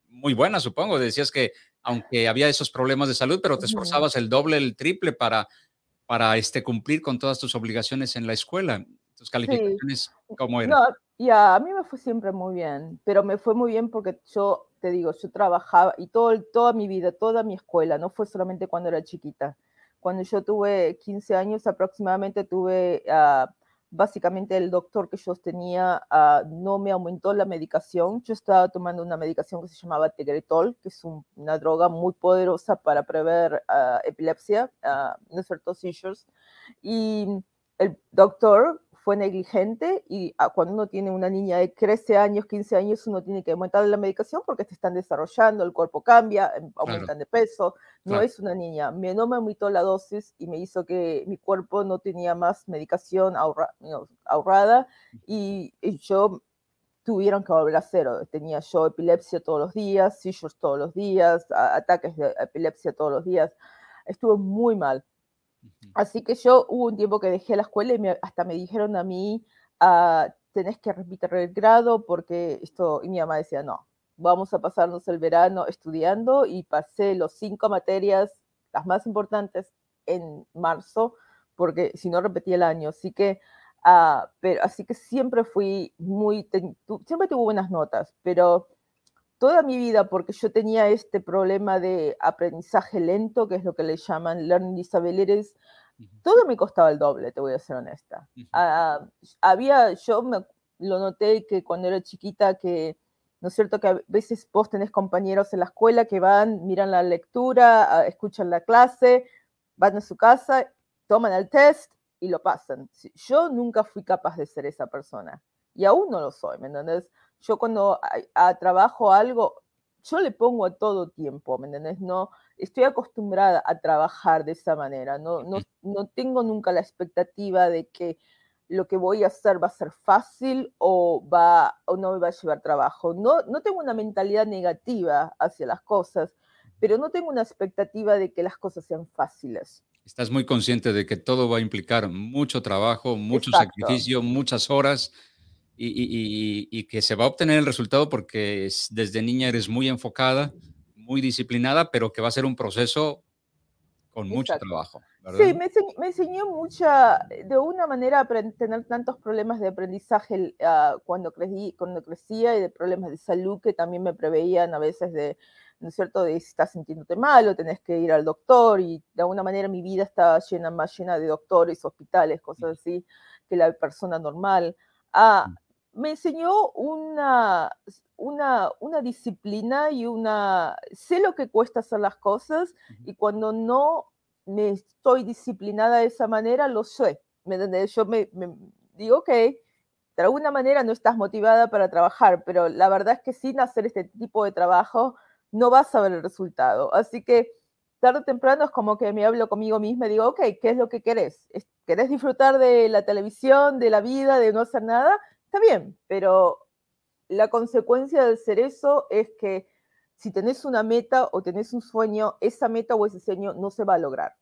muy buenas, supongo? Decías que aunque había esos problemas de salud, pero te esforzabas el doble, el triple para, para este, cumplir con todas tus obligaciones en la escuela. ¿Tus calificaciones cómo eran? No, ya, a mí me fue siempre muy bien, pero me fue muy bien porque yo te digo, yo trabajaba y todo, toda mi vida, toda mi escuela, no fue solamente cuando era chiquita. Cuando yo tuve 15 años aproximadamente, tuve, uh, básicamente el doctor que yo tenía uh, no me aumentó la medicación. Yo estaba tomando una medicación que se llamaba Tegretol, que es una droga muy poderosa para prever uh, epilepsia, ¿no? Seizures. Y el doctor fue negligente y ah, cuando uno tiene una niña de 13 años, 15 años, uno tiene que aumentar la medicación porque te están desarrollando, el cuerpo cambia, em, aumentan de peso, no es una niña. Me, no me aumentó la dosis y me hizo que mi cuerpo no tenía más medicación ahorrada y, yo tuvieron que volver a cero. Tenía yo epilepsia todos los días, seizures todos los días, ataques de epilepsia todos los días. Estuvo muy mal. Así que yo hubo un tiempo que dejé la escuela y hasta me dijeron a mí, ah, tenés que repetir el grado porque esto, y mi mamá decía, no, vamos a pasarnos el verano estudiando y pasé los cinco materias, las más importantes, en marzo, porque si no repetí el año. Así que, ah, pero, así que siempre fui muy, siempre tuve buenas notas, pero toda mi vida, porque yo tenía este problema de aprendizaje lento, que es lo que le llaman learning disabilities, todo me costaba el doble, te voy a ser honesta. Ah, había, yo me, lo noté que cuando era chiquita, que, ¿no es cierto? Que a veces vos tenés compañeros en la escuela que van, miran la lectura, ah, escuchan la clase, van a su casa, toman el test y lo pasan. Yo nunca fui capaz de ser esa persona y aún no lo soy, ¿me entiendes? Yo cuando a, trabajo algo, yo le pongo a todo tiempo, ¿me? No, estoy acostumbrada a trabajar de esa manera, no, no, no tengo nunca la expectativa de que lo que voy a hacer va a ser fácil o, va, o no me va a llevar trabajo. No, no tengo una mentalidad negativa hacia las cosas, pero no tengo una expectativa de que las cosas sean fáciles. Estás muy consciente de que todo va a implicar mucho trabajo, mucho sacrificio, muchas horas y, que se va a obtener el resultado porque desde niña eres muy enfocada, muy disciplinada, pero que va a ser un proceso con mucho trabajo. Sí, me, enseñó, mucha, de una manera, tener tantos problemas de aprendizaje ah, cuando, crecí, cuando crecía y de problemas de salud que también me preveían a veces de, ¿no es cierto?, de si estás sintiéndote mal o tenés que ir al doctor y de alguna manera mi vida estaba llena, más llena de doctores, hospitales, cosas así, que la persona normal. Ah, me enseñó una, una, una, disciplina y una... Sé lo que cuesta hacer las cosas y cuando no me estoy disciplinada de esa manera, lo sé. ¿Me Yo me, digo, ok, de alguna manera no estás motivada para trabajar, pero la verdad es que sin hacer este tipo de trabajo no vas a ver el resultado. Así que tarde o temprano es como que me hablo conmigo misma y digo, ok, ¿qué es lo que querés? querés disfrutar de la televisión, de la vida, de no hacer nada, está bien, pero la consecuencia de ser eso es que si tenés una meta o tenés un sueño, esa meta o ese sueño no se va a lograr.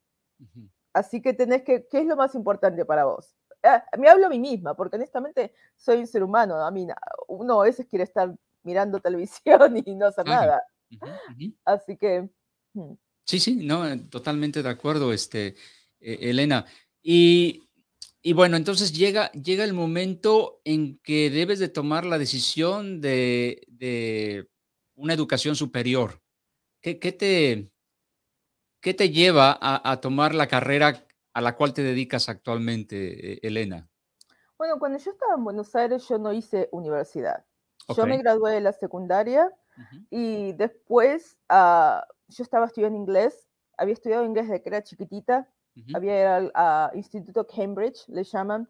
Así que tenés que, ¿qué es lo más importante para vos? Ah, me hablo a mí misma, porque honestamente soy un ser humano, a mí uno a veces quiere estar mirando (laughs) televisión y no hacer nada. Así que... Hmm. Sí, sí, no, totalmente de acuerdo, este, eh, Elena. Y, bueno, entonces llega, llega el momento en que debes de tomar la decisión de, una educación superior. ¿Qué, te, qué te lleva a, tomar la carrera a la cual te dedicas actualmente, eh, Elena? Bueno, cuando yo estaba en Buenos Aires, yo no hice universidad. Yo me gradué de la secundaria y después uh, yo estaba estudiando inglés, había estudiado inglés desde que era chiquitita, había ido al Instituto Cambridge, le llaman.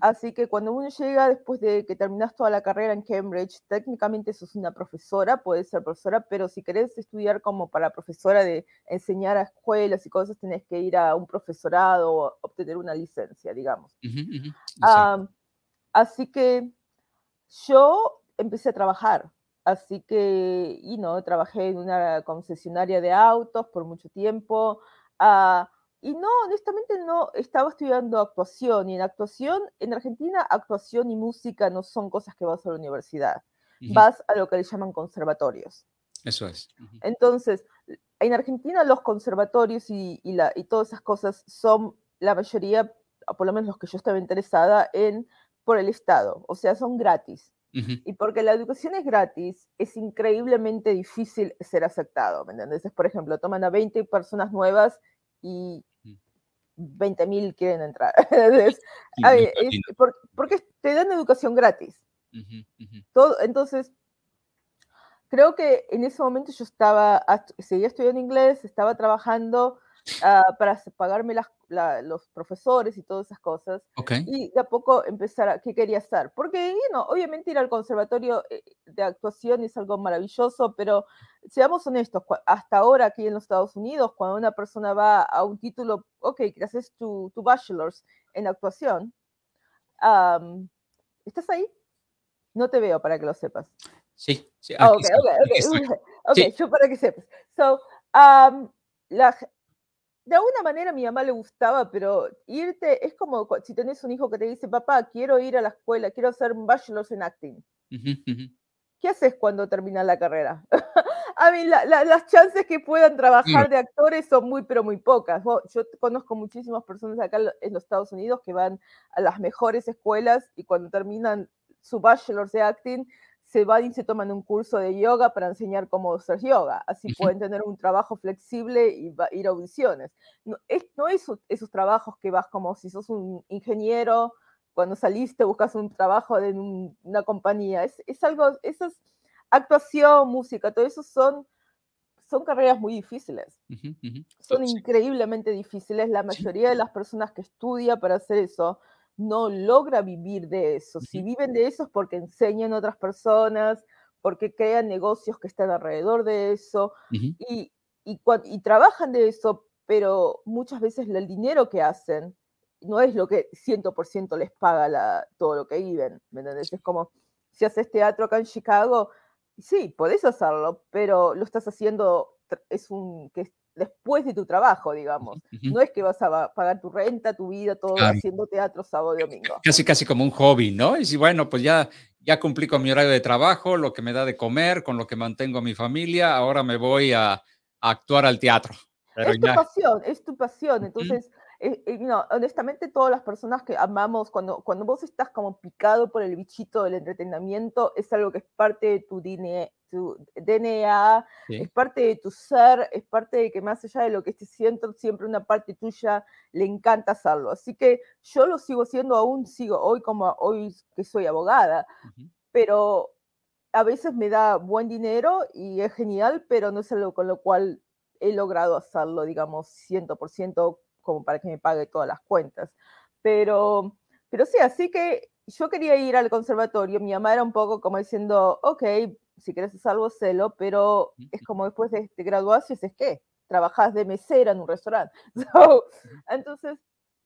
Así que cuando uno llega después de que terminas toda la carrera en Cambridge, técnicamente sos una profesora, puedes ser profesora, pero si querés estudiar como para profesora de enseñar a escuelas y cosas, tenés que ir a un profesorado o obtener una licencia, digamos. así que yo empecé a trabajar Así que, y no, trabajé en una concesionaria de autos por mucho tiempo. Ah, y no, honestamente no, estaba estudiando actuación y en actuación, en Argentina, actuación y música no son cosas que vas a la universidad. Vas a lo que le llaman conservatorios. Eso es. Entonces, en Argentina los conservatorios y, la, y todas esas cosas son la mayoría, por lo menos los que yo estaba interesada en, por el Estado, o sea, son gratis. Y porque la educación es gratis, es increíblemente difícil ser aceptado, ¿me entiendes? por ejemplo, toman a 20 personas nuevas y 20.000 quieren entrar. (laughs) porque te dan educación gratis. Todo, entonces, creo que en ese momento yo estaba, seguía estudiando inglés, estaba trabajando Ah, para pagarme los profesores y todas esas cosas. Y de a poco empezar a qué quería hacer. Porque, obviamente ir al conservatorio eh, de actuación es algo maravilloso, pero seamos honestos, hasta ahora aquí en los Estados Unidos, cuando una persona va a un título, ok, que haces tu, tu bachelor's en actuación, ¿estás ahí? No te veo para que lo sepas. Sí, sí. Ah, ok, ok, ok. (laughs) yo para que sepas. So, la, de alguna manera a mi mamá le gustaba, pero irte es como si tenés un hijo que te dice, papá, quiero ir a la escuela, quiero hacer un bachelor's en acting. ¿Qué haces cuando terminas la carrera? (laughs) a mí las chances que puedan trabajar de actores son muy, pero muy pocas. Yo conozco muchísimas personas acá en los Estados Unidos que van a las mejores escuelas y cuando terminan su bachelor's de acting se van y se toman un curso de yoga para enseñar cómo hacer yoga. Así pueden tener un trabajo flexible y ir a audiciones. No es, no esos, trabajos que vas como si sos un ingeniero, cuando saliste buscas un trabajo en una compañía. Es, es algo, eso es actuación, música, todo eso son, son carreras muy difíciles. Son increíblemente difíciles. La mayoría de las personas que estudia para hacer eso no logra vivir de eso. Si viven de eso es porque enseñan a otras personas, porque crean negocios que están alrededor de eso y, y, trabajan de eso, pero muchas veces el dinero que hacen no es lo que 100% les paga la, todo lo que viven. ¿Me entiendes? Es como si haces teatro acá en Chicago, sí, podés hacerlo, pero lo estás haciendo, es un, que después de tu trabajo, digamos. No es que vas a pagar tu renta, tu vida, todo haciendo teatro sábado y domingo. Casi, casi como un hobby, ¿no? Y si, bueno, pues ya, ya cumplí con mi horario de trabajo, lo que me da de comer, con lo que mantengo a mi familia, ahora me voy a, actuar al teatro. es tu pasión, es tu pasión. Entonces, eh, eh, honestamente, todas las personas que amamos, cuando, cuando vos estás como picado por el bichito del entretenimiento, es algo que es parte de tu DNA, tu DNA, es parte de tu ser, es parte de que más allá de lo que estés siento, siempre una parte tuya le encanta hacerlo. Así que yo lo sigo siendo, aún sigo hoy como hoy que soy abogada, pero a veces me da buen dinero y es genial, pero no es algo con lo cual he logrado hacerlo, digamos, 100% como para que me pague todas las cuentas. Pero, pero sí, así que yo quería ir al conservatorio, mi mamá era un poco como diciendo, ok, si quieres hacer algo, celo, pero es como después de, graduarse, es que trabajas de mesera en un restaurante. (laughs) entonces,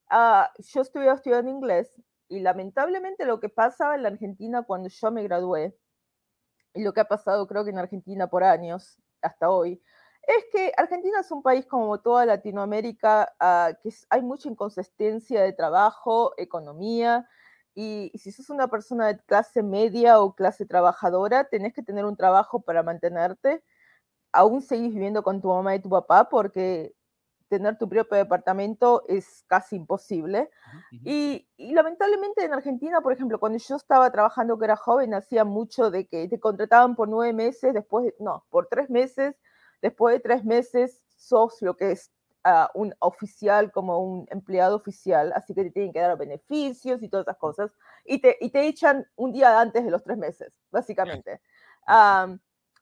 ah, yo estuve estudiando inglés y lamentablemente lo que pasaba en la Argentina cuando yo me gradué, y lo que ha pasado creo que en Argentina por años, hasta hoy, es que Argentina es un país como toda Latinoamérica, ah, que hay mucha inconsistencia de trabajo, economía, y, si sos una persona de clase media o clase trabajadora, tenés que tener un trabajo para mantenerte. Aún seguís viviendo con tu mamá y tu papá porque tener tu propio departamento es casi imposible. y, lamentablemente en Argentina, por ejemplo, cuando yo estaba trabajando que era joven, hacía mucho de que te contrataban por nueve meses, después, no, por tres meses, después de tres meses sos lo que es un oficial como un empleado oficial, así que te tienen que dar beneficios y todas esas cosas, y te, y te echan un día antes de los tres meses, básicamente.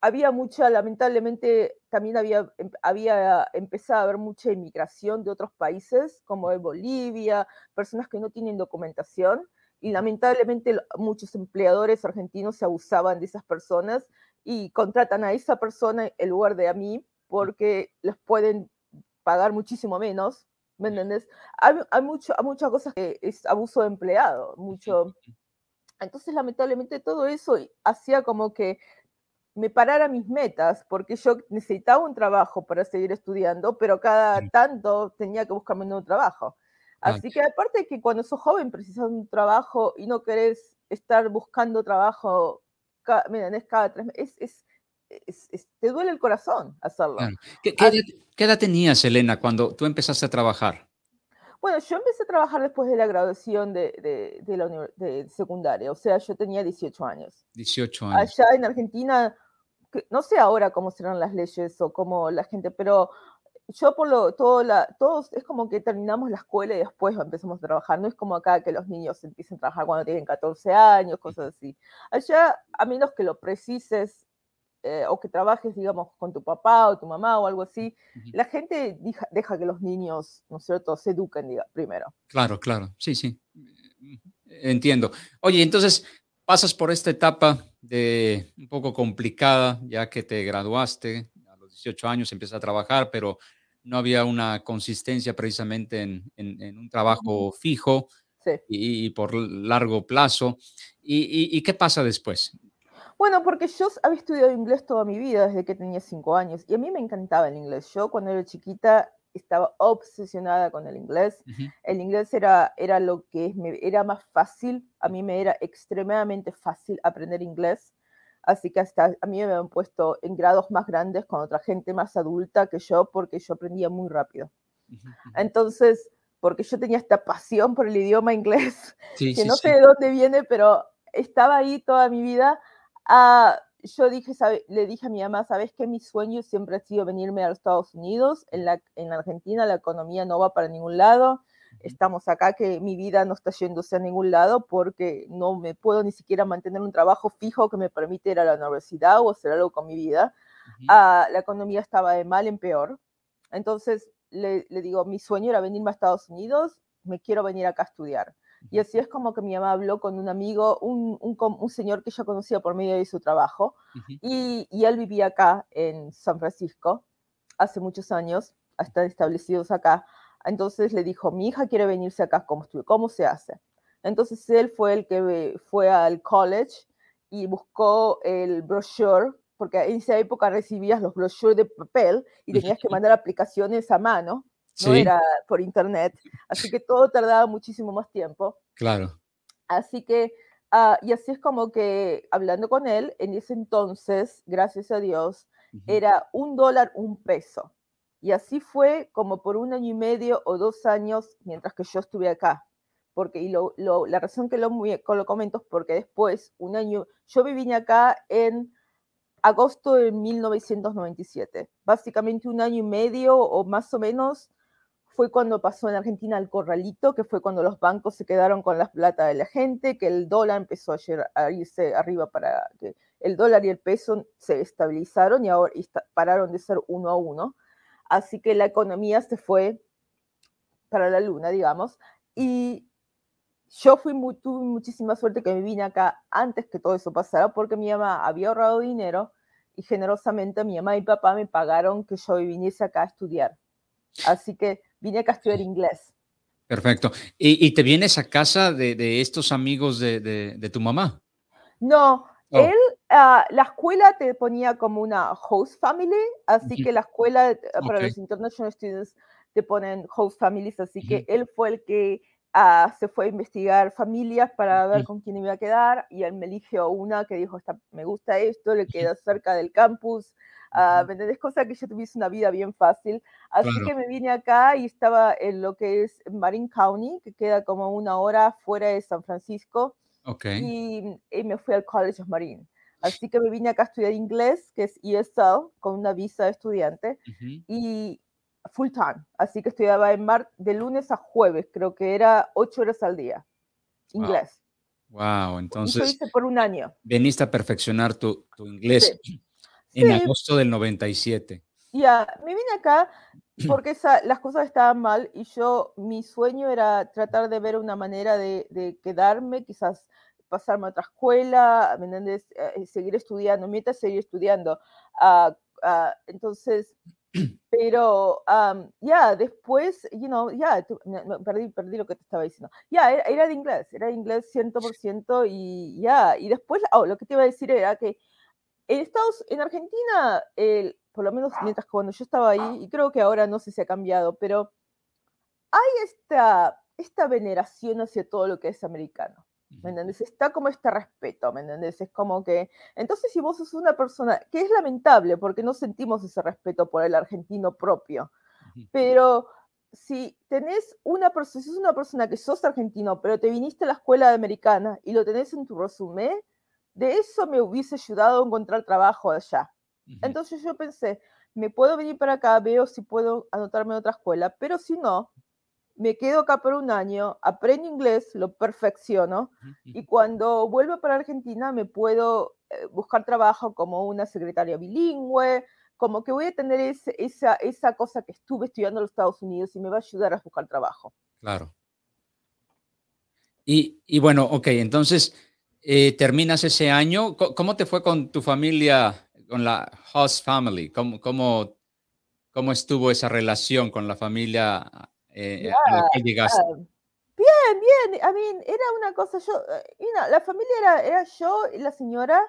había mucha, lamentablemente, también había, em, había empezado a haber mucha inmigración de otros países, como de Bolivia, personas que no tienen documentación, y lamentablemente muchos empleadores argentinos se abusaban de esas personas y contratan a esa persona en lugar de a mí porque les pueden pagar muchísimo menos, ¿me entiendes? Hay, hay, mucho, hay muchas cosas que es abuso de empleado, mucho. Entonces, lamentablemente, todo eso hacía como que me parara mis metas, porque yo necesitaba un trabajo para seguir estudiando, pero cada tanto tenía que buscarme un nuevo trabajo. Así que aparte de que cuando sos joven precisas un trabajo y no querés estar buscando trabajo cada, cada tres meses, es, te duele el corazón hacerlo. ¿Qué, edad, tenías, Elena, cuando tú empezaste a trabajar? Bueno, yo empecé a trabajar después de la graduación de, de, la de secundaria, o sea, yo tenía 18 años. 18 años. Allá en Argentina, no sé ahora cómo serán las leyes o cómo la gente, pero yo por lo, todo la, todos, es como que terminamos la escuela y después empezamos a trabajar, no es como acá que los niños empiecen a trabajar cuando tienen 14 años, cosas así. Allá, a menos que lo precises, eh, o que trabajes, digamos, con tu papá o tu mamá o algo así, la gente deja, que los niños, ¿no es cierto?, se eduquen diga, primero. Claro, claro, sí, sí. Entiendo. Oye, entonces pasas por esta etapa de un poco complicada, ya que te graduaste a los 18 años, empiezas a trabajar, pero no había una consistencia precisamente en, un trabajo fijo y, por largo plazo. ¿Y, y qué pasa después? Bueno, porque yo había estudiado inglés toda mi vida, desde que tenía cinco años, y a mí me encantaba el inglés. Yo cuando era chiquita estaba obsesionada con el inglés. El inglés era, era lo que me, era más fácil, a mí me era extremadamente fácil aprender inglés, así que hasta a mí me habían puesto en grados más grandes con otra gente más adulta que yo, porque yo aprendía muy rápido. Entonces, porque yo tenía esta pasión por el idioma inglés, que no sé de dónde viene, pero estaba ahí toda mi vida Ah, yo dije, le dije a mi mamá, ¿sabes qué? Mi sueño siempre ha sido venirme a los Estados Unidos. En, la, en Argentina la economía no va para ningún lado. Estamos acá que mi vida no está yéndose a ningún lado porque no me puedo ni siquiera mantener un trabajo fijo que me permite ir a la universidad o hacer algo con mi vida. Ah, la economía estaba de mal en peor. Entonces le, le digo, mi sueño era venirme a Estados Unidos, me quiero venir acá a estudiar. Y así es como que mi mamá habló con un amigo, un, un, un señor que yo conocía por medio de su trabajo, y, y, él vivía acá en San Francisco hace muchos años, están establecidos acá. Entonces le dijo, mi hija quiere venirse acá, ¿cómo, ¿cómo se hace? Entonces él fue el que fue al college y buscó el brochure, porque en esa época recibías los brochures de papel y tenías que (laughs) mandar aplicaciones a mano no era por internet, así que todo tardaba muchísimo más tiempo. Claro. Así que, ah, y así es como que hablando con él, en ese entonces, gracias a Dios, era un dólar, un peso. Y así fue como por un año y medio o dos años mientras que yo estuve acá. Porque, y lo, la razón que lo, lo comento es porque después, un año, yo viví acá en agosto de 1997, básicamente un año y medio o más o menos fue cuando pasó en Argentina el corralito, que fue cuando los bancos se quedaron con la plata de la gente, que el dólar empezó a irse arriba para que el dólar y el peso se estabilizaron y ahora pararon de ser uno a uno. Así que la economía se fue para la luna, digamos. Y yo fui tuve muchísima suerte que me vine acá antes que todo eso pasara, porque mi mamá había ahorrado dinero y generosamente mi mamá y papá me pagaron que yo viniese acá a estudiar. Así que vine acá a estudiar inglés. Perfecto. ¿Y, te vienes a casa de, estos amigos de, tu mamá? No, oh. él, ah, la escuela te ponía como una host family, así que la escuela ah, para los international students te ponen host families, así que él fue el que ah, se fue a investigar familias para ver con quién iba a quedar y él me eligió una que dijo, me gusta esto, le queda cerca del campus, uh, ¿me Cosa que yo tuviese una vida bien fácil. Así que me vine acá y estaba en lo que es Marin County, que queda como una hora fuera de San Francisco. Y, me fui al College of Marine. Así que me vine acá a estudiar inglés, que es ESL, con una visa de estudiante, y full time. Así que estudiaba en mar de lunes a jueves, creo que era ocho horas al día. Inglés. Wow, entonces. hice por un año. Veniste a perfeccionar tu, tu inglés. En agosto del 97. Ya, me vine acá (clears throat) porque las cosas estaban mal y yo, mi sueño era tratar de ver una manera de, quedarme, quizás pasarme a otra escuela, ¿me entiendes? Eh, seguir estudiando, mientras seguir estudiando. Uh, entonces, (clears throat) pero ya, después, you know, ya, perdí, perdí lo que te estaba diciendo. Ya, era, de inglés, era de inglés 100% y ya, y después, oh, lo que te iba a decir era que en Estados, en Argentina, el, por lo menos mientras cuando yo estaba ahí, y creo que ahora no sé si ha cambiado, pero hay esta, esta veneración hacia todo lo que es americano. ¿Me entiendes? Está como este respeto, ¿me entiendes? Es como que, entonces si vos sos una persona, que es lamentable porque no sentimos ese respeto por el argentino propio, pero si tenés una persona, si sos una persona que sos argentino, pero te viniste a la escuela americana y lo tenés en tu resumen, de eso me hubiese ayudado a encontrar trabajo allá. Entonces yo pensé, me puedo venir para acá, veo si puedo anotarme en otra escuela, pero si no, me quedo acá por un año, aprendo inglés, lo perfecciono y cuando vuelva para Argentina me puedo eh, buscar trabajo como una secretaria bilingüe, como que voy a tener esa, esa cosa que estuve estudiando en los Estados Unidos y me va a ayudar a buscar trabajo. Claro. Y, y bueno, ok, entonces eh, terminas ese año. ¿Cómo te fue con tu familia, con la host family? ¿Cómo, cómo, cómo estuvo esa relación con la familia eh, a la que llegaste? Ah, bien, bien. I mean, era una cosa, yo, eh, la familia era, era yo y la señora,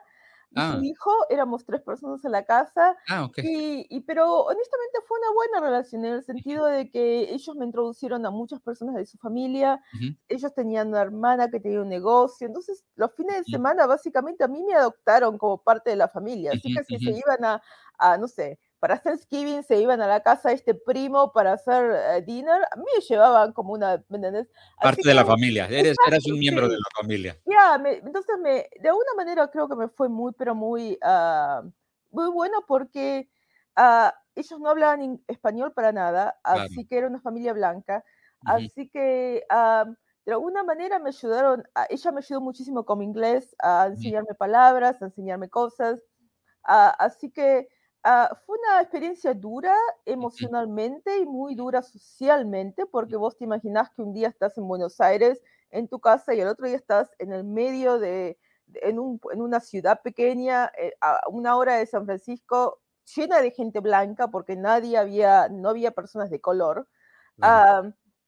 Ah. su hijo, éramos tres personas en la casa. Ah, y, pero honestamente fue una buena relación en el sentido de que ellos me introducieron a muchas personas de su familia. Ellos tenían una hermana que tenía un negocio. Entonces, los fines de semana, básicamente, a mí me adoptaron como parte de la familia. Así que si se iban a, a, no sé, para Thanksgiving se iban a la casa de este primo para hacer eh, dinner, a mí me llevaban como una. Parte de la familia, eres, eras un miembro de la familia. Ya, entonces me, de alguna manera creo que me fue muy, pero muy, uh, muy bueno porque uh, ellos no hablaban español para nada, así que era una familia blanca, así que uh, de alguna manera me ayudaron, ella me ayudó muchísimo con mi inglés, a enseñarme palabras, a enseñarme cosas, así que... Ah, fue una experiencia dura emocionalmente y muy dura socialmente, porque vos te imaginás que un día estás en Buenos Aires, en tu casa, y el otro día estás en el medio de, en, un, en, una ciudad pequeña, eh, a una hora de San Francisco, llena de gente blanca, porque nadie había, no había personas de color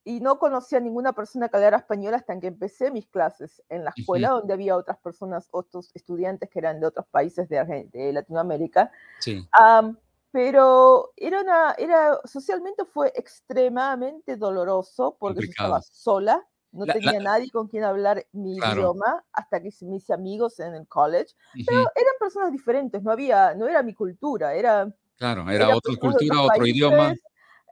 y no conocía a ninguna persona que hablara español hasta que empecé mis clases en la escuela, donde había otras personas, otros estudiantes que eran de otros países de, de Latinoamérica. Sí. pero era una, era, socialmente fue extremadamente doloroso porque estaba sola, no tenía nadie con quien hablar mi idioma hasta que me hice amigos en el college. Pero eran personas diferentes, no había, no era mi cultura, era... Claro, era, otra cultura, otro idioma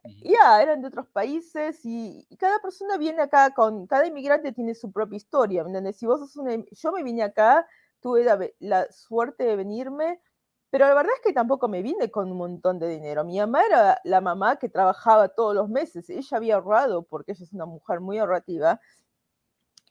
ya, eran de otros países y, cada persona viene acá con, cada inmigrante tiene su propia historia, Si vos sos una, yo me vine acá, tuve la, suerte de venirme, pero la verdad es que tampoco me vine con un montón de dinero. Mi mamá era la mamá que trabajaba todos los meses, ella había ahorrado porque ella es una mujer muy ahorrativa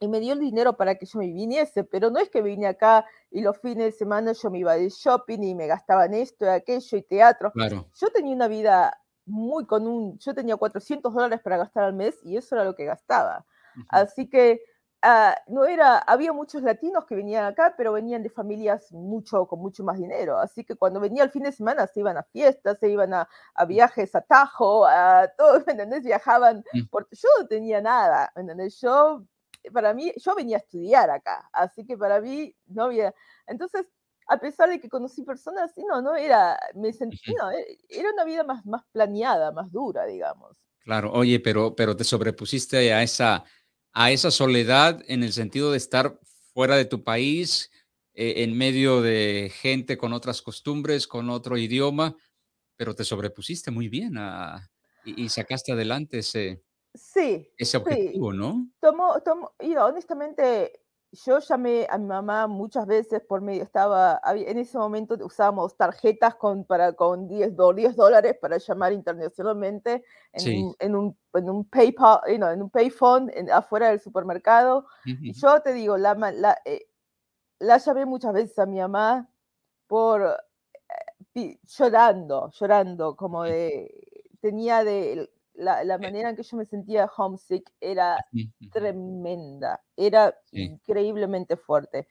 y me dio el dinero para que yo me viniese, pero no es que vine acá y los fines de semana yo me iba de shopping y me gastaban esto y aquello y teatro. Yo tenía una vida muy con un, yo tenía 400 dólares para gastar al mes y eso era lo que gastaba. Así que Ah, no era, había muchos latinos que venían acá, pero venían de familias mucho, con mucho más dinero. Así que cuando venía el fin de semana se iban a fiestas, se iban a, a viajes a Tajo, a todos, (laughs) ¿me entendés? Viajaban, mm. porque yo no tenía nada, ¿me entendés? Yo, para mí, yo venía a estudiar acá, así que para mí no había, entonces, a pesar de que conocí personas, no, no era, me sentí, no, e, era una vida más, más planeada, más dura, digamos. Claro, oye, pero, pero te sobrepusiste a esa a esa soledad en el sentido de estar fuera de tu país, eh, en medio de gente con otras costumbres, con otro idioma, pero te sobrepusiste muy bien y, sacaste adelante ese, sí, ese objetivo, ¿no? Tomo, tomo, y honestamente, yo llamé a mi mamá muchas veces por medio, estaba, en ese momento usábamos tarjetas con, para, con 10, 10 dólares para llamar internacionalmente en, un, en, un, en un PayPal, en un payphone afuera del supermercado. Yo te digo, la, la, eh, la, llamé muchas veces a mi mamá por eh, llorando, llorando, como de, tenía de, la, la, manera en que yo me sentía homesick era tremenda, era increíblemente fuerte.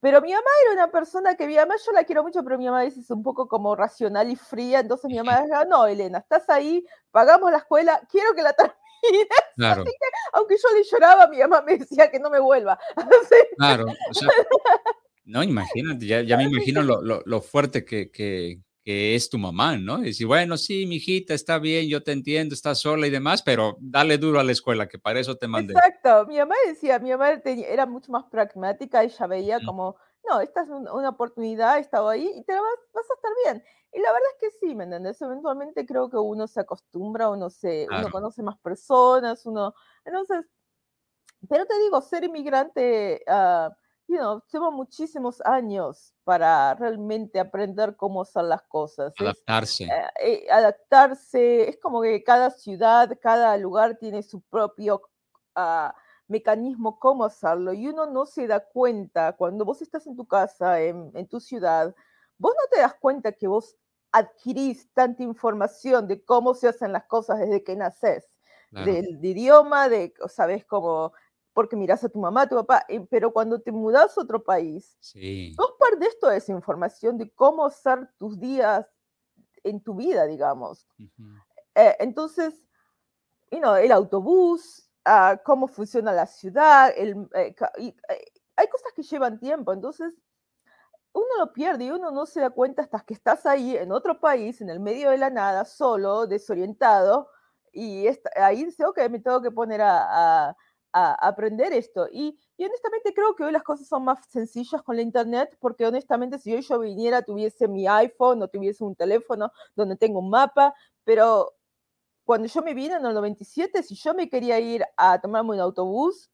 pero mi mamá era una persona que mi mamá yo la quiero mucho, pero mi mamá es un poco como racional y fría, entonces mi mamá decía, no, Elena, estás ahí, pagamos la escuela, quiero que la termines. (laughs) Claro. aunque yo le lloraba, mi mamá me decía que no me vuelva. (laughs) Claro, (laughs) no, imagínate, ya, ya me imagino lo, lo, lo fuerte que, que, que es tu mamá, ¿no? Y decir, bueno, sí, mi hijita, está bien, yo te entiendo, estás sola y demás, pero dale duro a la escuela, que para eso te mandé. Exacto, mi mamá decía, mi mamá era mucho más pragmática, ella veía como, no, esta es una oportunidad, he estado ahí y te vas, vas, a estar bien. Y la verdad es que sí, ¿me entiendes? Eventualmente creo que uno se acostumbra, uno, se, uno conoce más personas, uno, entonces, pero te digo, ser inmigrante... Uh, you know, lleva muchísimos años para realmente aprender cómo son las cosas. Adaptarse. Eh, eh, adaptarse, es como que cada ciudad, cada lugar tiene su propio uh, mecanismo cómo hacerlo y uno no se da cuenta cuando vos estás en tu casa, en, en tu ciudad, vos no te das cuenta que vos adquirís tanta información de cómo se hacen las cosas desde que naces. Del idioma, de, sabes cómo porque miras a tu mamá, a tu papá, eh, pero cuando te mudas a otro país, sí. vos perdés toda esa información de cómo ser tus días en tu vida, digamos. Eh, entonces, you know, el autobús, uh, cómo funciona la ciudad, el, eh, hay cosas que llevan tiempo, entonces uno lo pierde y uno no se da cuenta hasta que estás ahí en otro país, en el medio de la nada, solo, desorientado, y ahí dice, ok, me tengo que poner a aprender esto. Y, honestamente creo que hoy las cosas son más sencillas con la internet, porque honestamente si hoy yo viniera, tuviese mi iPhone o tuviese un teléfono donde tengo un mapa, pero cuando yo me vine en el 97, si yo me quería ir a tomarme un autobús,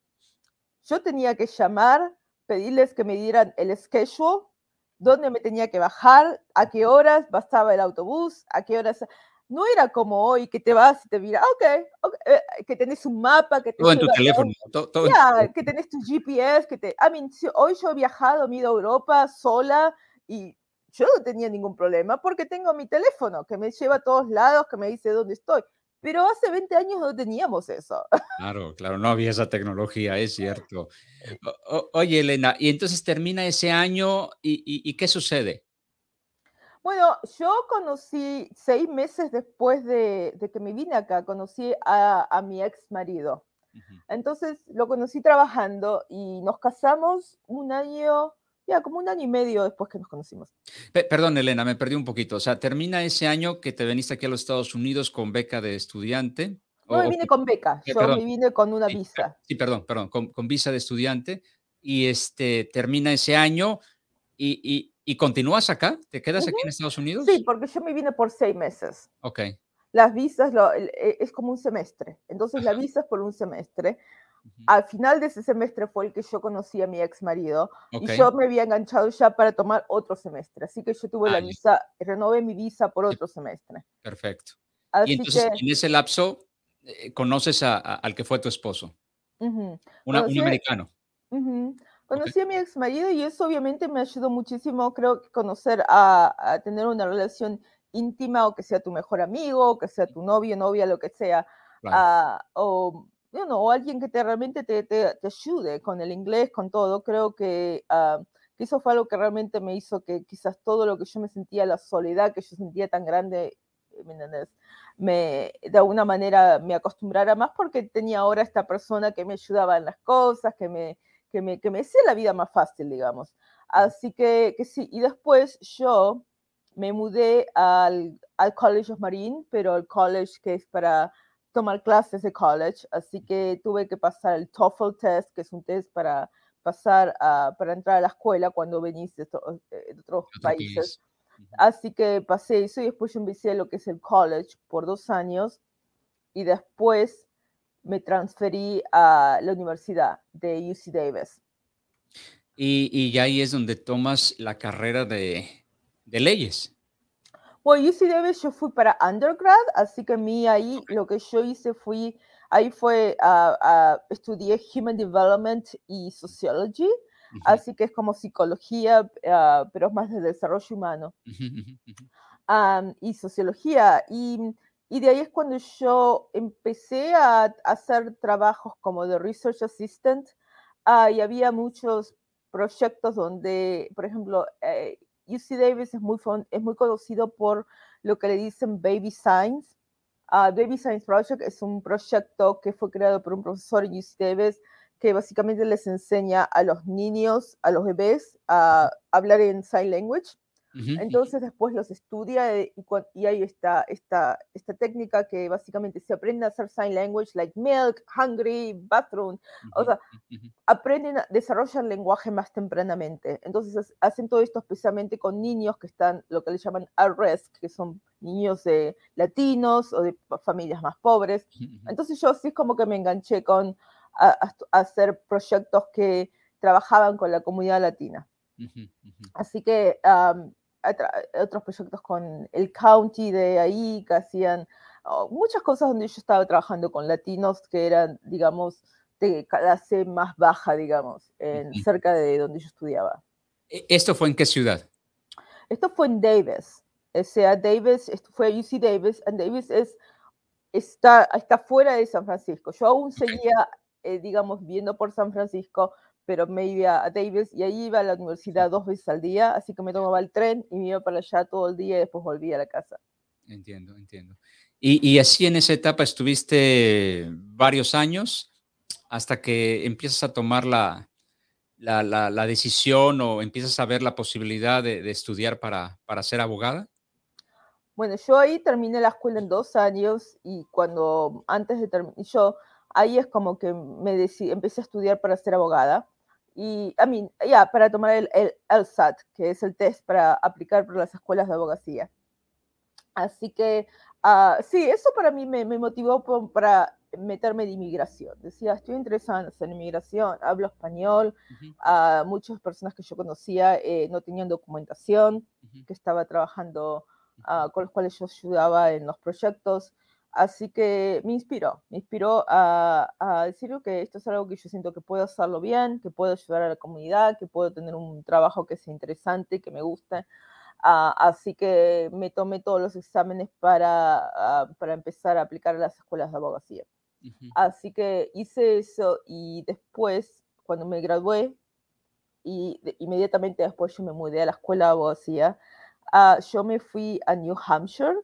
yo tenía que llamar, pedirles que me dieran el schedule, dónde me tenía que bajar, a qué horas bastaba el autobús, a qué horas no era como hoy que te vas y te mira, ok, okay eh, que tenés un mapa, que te todo en tu teléfono, todo, que tenés tu GPS, que te, I mean, hoy yo he viajado, me he ido a Europa sola y yo no tenía ningún problema porque tengo mi teléfono que me lleva a todos lados, que me dice dónde estoy. Pero hace 20 años no teníamos eso. Claro, claro, no había esa tecnología, es cierto. (laughs) oye, Elena, y entonces termina ese año y, y ¿qué sucede? Bueno, yo conocí seis meses después de, que me vine acá, conocí a, mi ex marido. Entonces lo conocí trabajando y nos casamos un año, ya como un año y medio después que nos conocimos. perdón, Elena, me perdí un poquito. O sea, termina ese año que te veniste aquí a los Estados Unidos con beca de estudiante. No, me vine con beca, yo me vine con una visa. Sí, perdón, perdón, con, visa de estudiante. Y este termina ese año y ¿Y continúas acá? ¿Te quedas aquí en Estados Unidos? Sí, porque yo me vine por seis meses. Ok. Las visas e, es como un semestre. Entonces la visa es por un semestre. Al final de ese semestre fue el que yo conocí a mi ex marido y yo me había enganchado ya para tomar otro semestre. Así que yo tuve la visa, renové mi visa por otro semestre. Perfecto. y entonces en ese lapso eh, conoces al que fue tu esposo, un americano. Conocí a mi ex marido y eso obviamente me ayudó muchísimo, creo que conocer a, tener una relación íntima o que sea tu mejor amigo, o que sea tu novio, novia, lo que sea. Ah, o o alguien que te, realmente te, te, ayude con el inglés, con todo. Creo que, uh, que, eso fue algo que realmente me hizo que quizás todo lo que yo me sentía, la soledad que yo sentía tan grande, ¿me me, de alguna manera me acostumbrara más porque tenía ahora esta persona que me ayudaba en las cosas, que me, que me, que me hacía la vida más fácil, digamos. Así que, que sí, y después yo me mudé al, al College of Marine, pero el college que es para tomar clases de college, así que tuve que pasar el TOEFL test, que es un test para pasar a, para entrar a la escuela cuando venís de, eh, otros países. Así que pasé eso y después yo empecé lo que es el college por dos años y después me transferí a la universidad de UC Davis. Y, y ahí es donde tomas la carrera de, de leyes. Bueno, UC Davis yo fui para undergrad, así que mí ahí lo que yo hice fui, ahí fue, uh, estudié Human Development y Sociology, así que es como psicología, uh, pero es más de desarrollo humano. y sociología, y, y, de ahí es cuando yo empecé a, hacer trabajos como de Research Assistant, y había muchos proyectos donde, por ejemplo, eh, UC Davis es muy, es muy conocido por lo que le dicen Baby Science. Uh, Baby Science Project es un proyecto que fue creado por un profesor en UC Davis que básicamente les enseña a los niños, a los bebés, a hablar en sign language. Entonces después los estudia eh, y, y hay esta, esta, esta técnica que básicamente se aprende a hacer sign language, like milk, hungry, bathroom. O sea, aprenden, desarrollan lenguaje más tempranamente. Entonces hacen todo esto especialmente con niños que están, lo que le llaman risk, que son niños de latinos o de familias más pobres. Entonces yo así es como que me enganché con hacer proyectos que trabajaban con la comunidad latina. Así que otros proyectos con el county de ahí que hacían oh, muchas cosas donde yo estaba trabajando con latinos que eran, digamos, de clase más baja, digamos, en, cerca de donde yo estudiaba. ¿E-, ¿Esto fue en qué ciudad? Esto fue en Davis. O sea, Davis, esto fue UC Davis, y Davis es, está, está fuera de San Francisco. Yo aún seguía, eh, digamos, viendo por San Francisco, pero me iba a Davis y ahí iba a la universidad dos veces al día, así que me tomaba el tren y me iba para allá todo el día y después volvía a la casa. Entiendo, entiendo. Y, y así en esa etapa estuviste varios años hasta que empiezas a tomar la, la, la, decisión o empiezas a ver la posibilidad de, de estudiar para, para ser abogada? Bueno, yo ahí terminé la escuela en dos años y cuando antes de terminar, yo ahí es como que me empecé a estudiar para ser abogada y, a mí, ya, para tomar el, el LSAT, que es el test para aplicar para las escuelas de abogacía. Así que, uh, sí, eso para mí me, me motivó para meterme de inmigración. Decía, estoy interesada en inmigración, hablo español, uh, muchas personas que yo conocía eh, no tenían documentación, que estaba trabajando, uh, con los cuales yo ayudaba en los proyectos. Así que me inspiró, me inspiró a, a, decir que esto es algo que yo siento que puedo hacerlo bien, que puedo ayudar a la comunidad, que puedo tener un trabajo que sea interesante, que me guste. Uh, así que me tomé todos los exámenes para, uh, para empezar a aplicar a las escuelas de abogacía. Uh -huh. Así que hice eso y después, cuando me gradué, y de, inmediatamente después yo me mudé a la escuela de abogacía, yo me fui a New Hampshire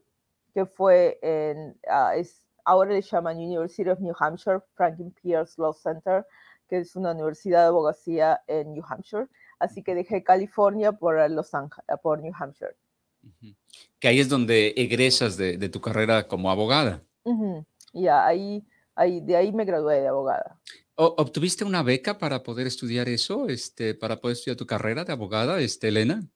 que fue en, uh, es, ahora le llaman University of New Hampshire, Franklin Pierce Law Center, que es una universidad de abogacía en New Hampshire. Así que dejé California por, Los Ángeles, por New Hampshire. Que ahí es donde egresas de, de tu carrera como abogada. Uh -huh. Ya, yeah, ahí, ahí, de ahí me gradué de abogada. ¿Obtuviste una beca para poder estudiar eso, este, para poder estudiar tu carrera de abogada, este, Elena?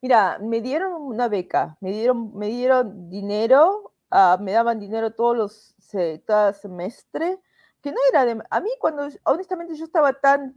Mira, me dieron una beca, me dieron, me dieron dinero, uh, me daban dinero todos los se, cada semestre, que no era de, a mí cuando, honestamente yo estaba tan,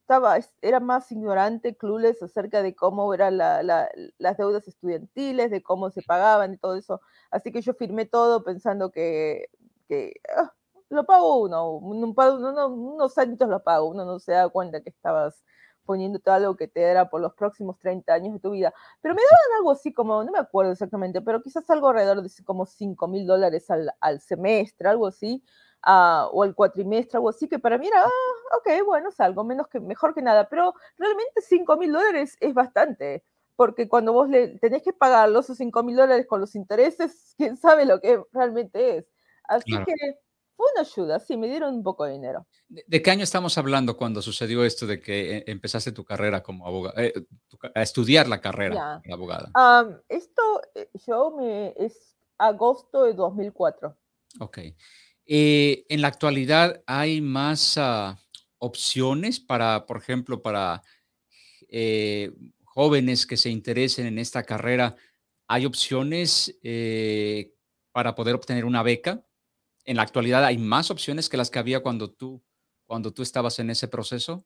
estaba, era más ignorante, clueless acerca de cómo eran la, la, las deudas estudiantiles, de cómo se pagaban y todo eso, así que yo firmé todo pensando que, que ah, lo pago uno, un, uno, unos años lo pago, uno no se da cuenta que estabas poniéndote algo que te era por los próximos 30 años de tu vida. Pero me daban algo así como, no me acuerdo exactamente, pero quizás algo alrededor de como 5 mil dólares al, al, semestre, algo así. ah, o el cuatrimestre o así, que para mí era, ah, ok, bueno, es algo menos que, mejor que nada, pero realmente 5 mil dólares es bastante, porque cuando vos le tenés que pagar los 5 mil dólares con los intereses, (laughs) quién sabe lo que realmente es. Así que fue una ayuda, sí, me dieron un poco de dinero. ¿De, qué año estamos hablando cuando sucedió esto de que eh, empezaste tu carrera como abogada, eh, a estudiar la carrera de abogada? esto eh, yo me, es agosto de 2004. Ok. en la actualidad hay más ah, opciones para, por ejemplo, para jóvenes que se interesen en esta carrera. ¿Hay opciones para poder obtener una beca? En la actualidad hay más opciones que las que había cuando tú cuando tú estabas en ese proceso?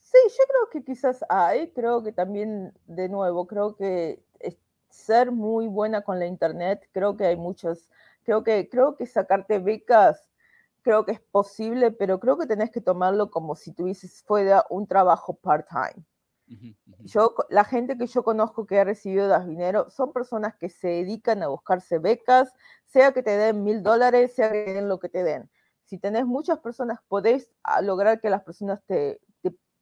Sí, yo creo que quizás hay, creo que también, de nuevo, creo que ser muy buena con la internet, creo que hay muchos, creo que, creo que sacarte becas, creo que es posible, pero creo que tenés que tomarlo como si tuvieses fuera un trabajo part-time. Yo, la gente que yo conozco que ha recibido dinero son personas que se dedican a buscarse becas, sea que te den mil dólares, sea que den lo que te den si tenés muchas personas, podés ah, lograr que las personas te,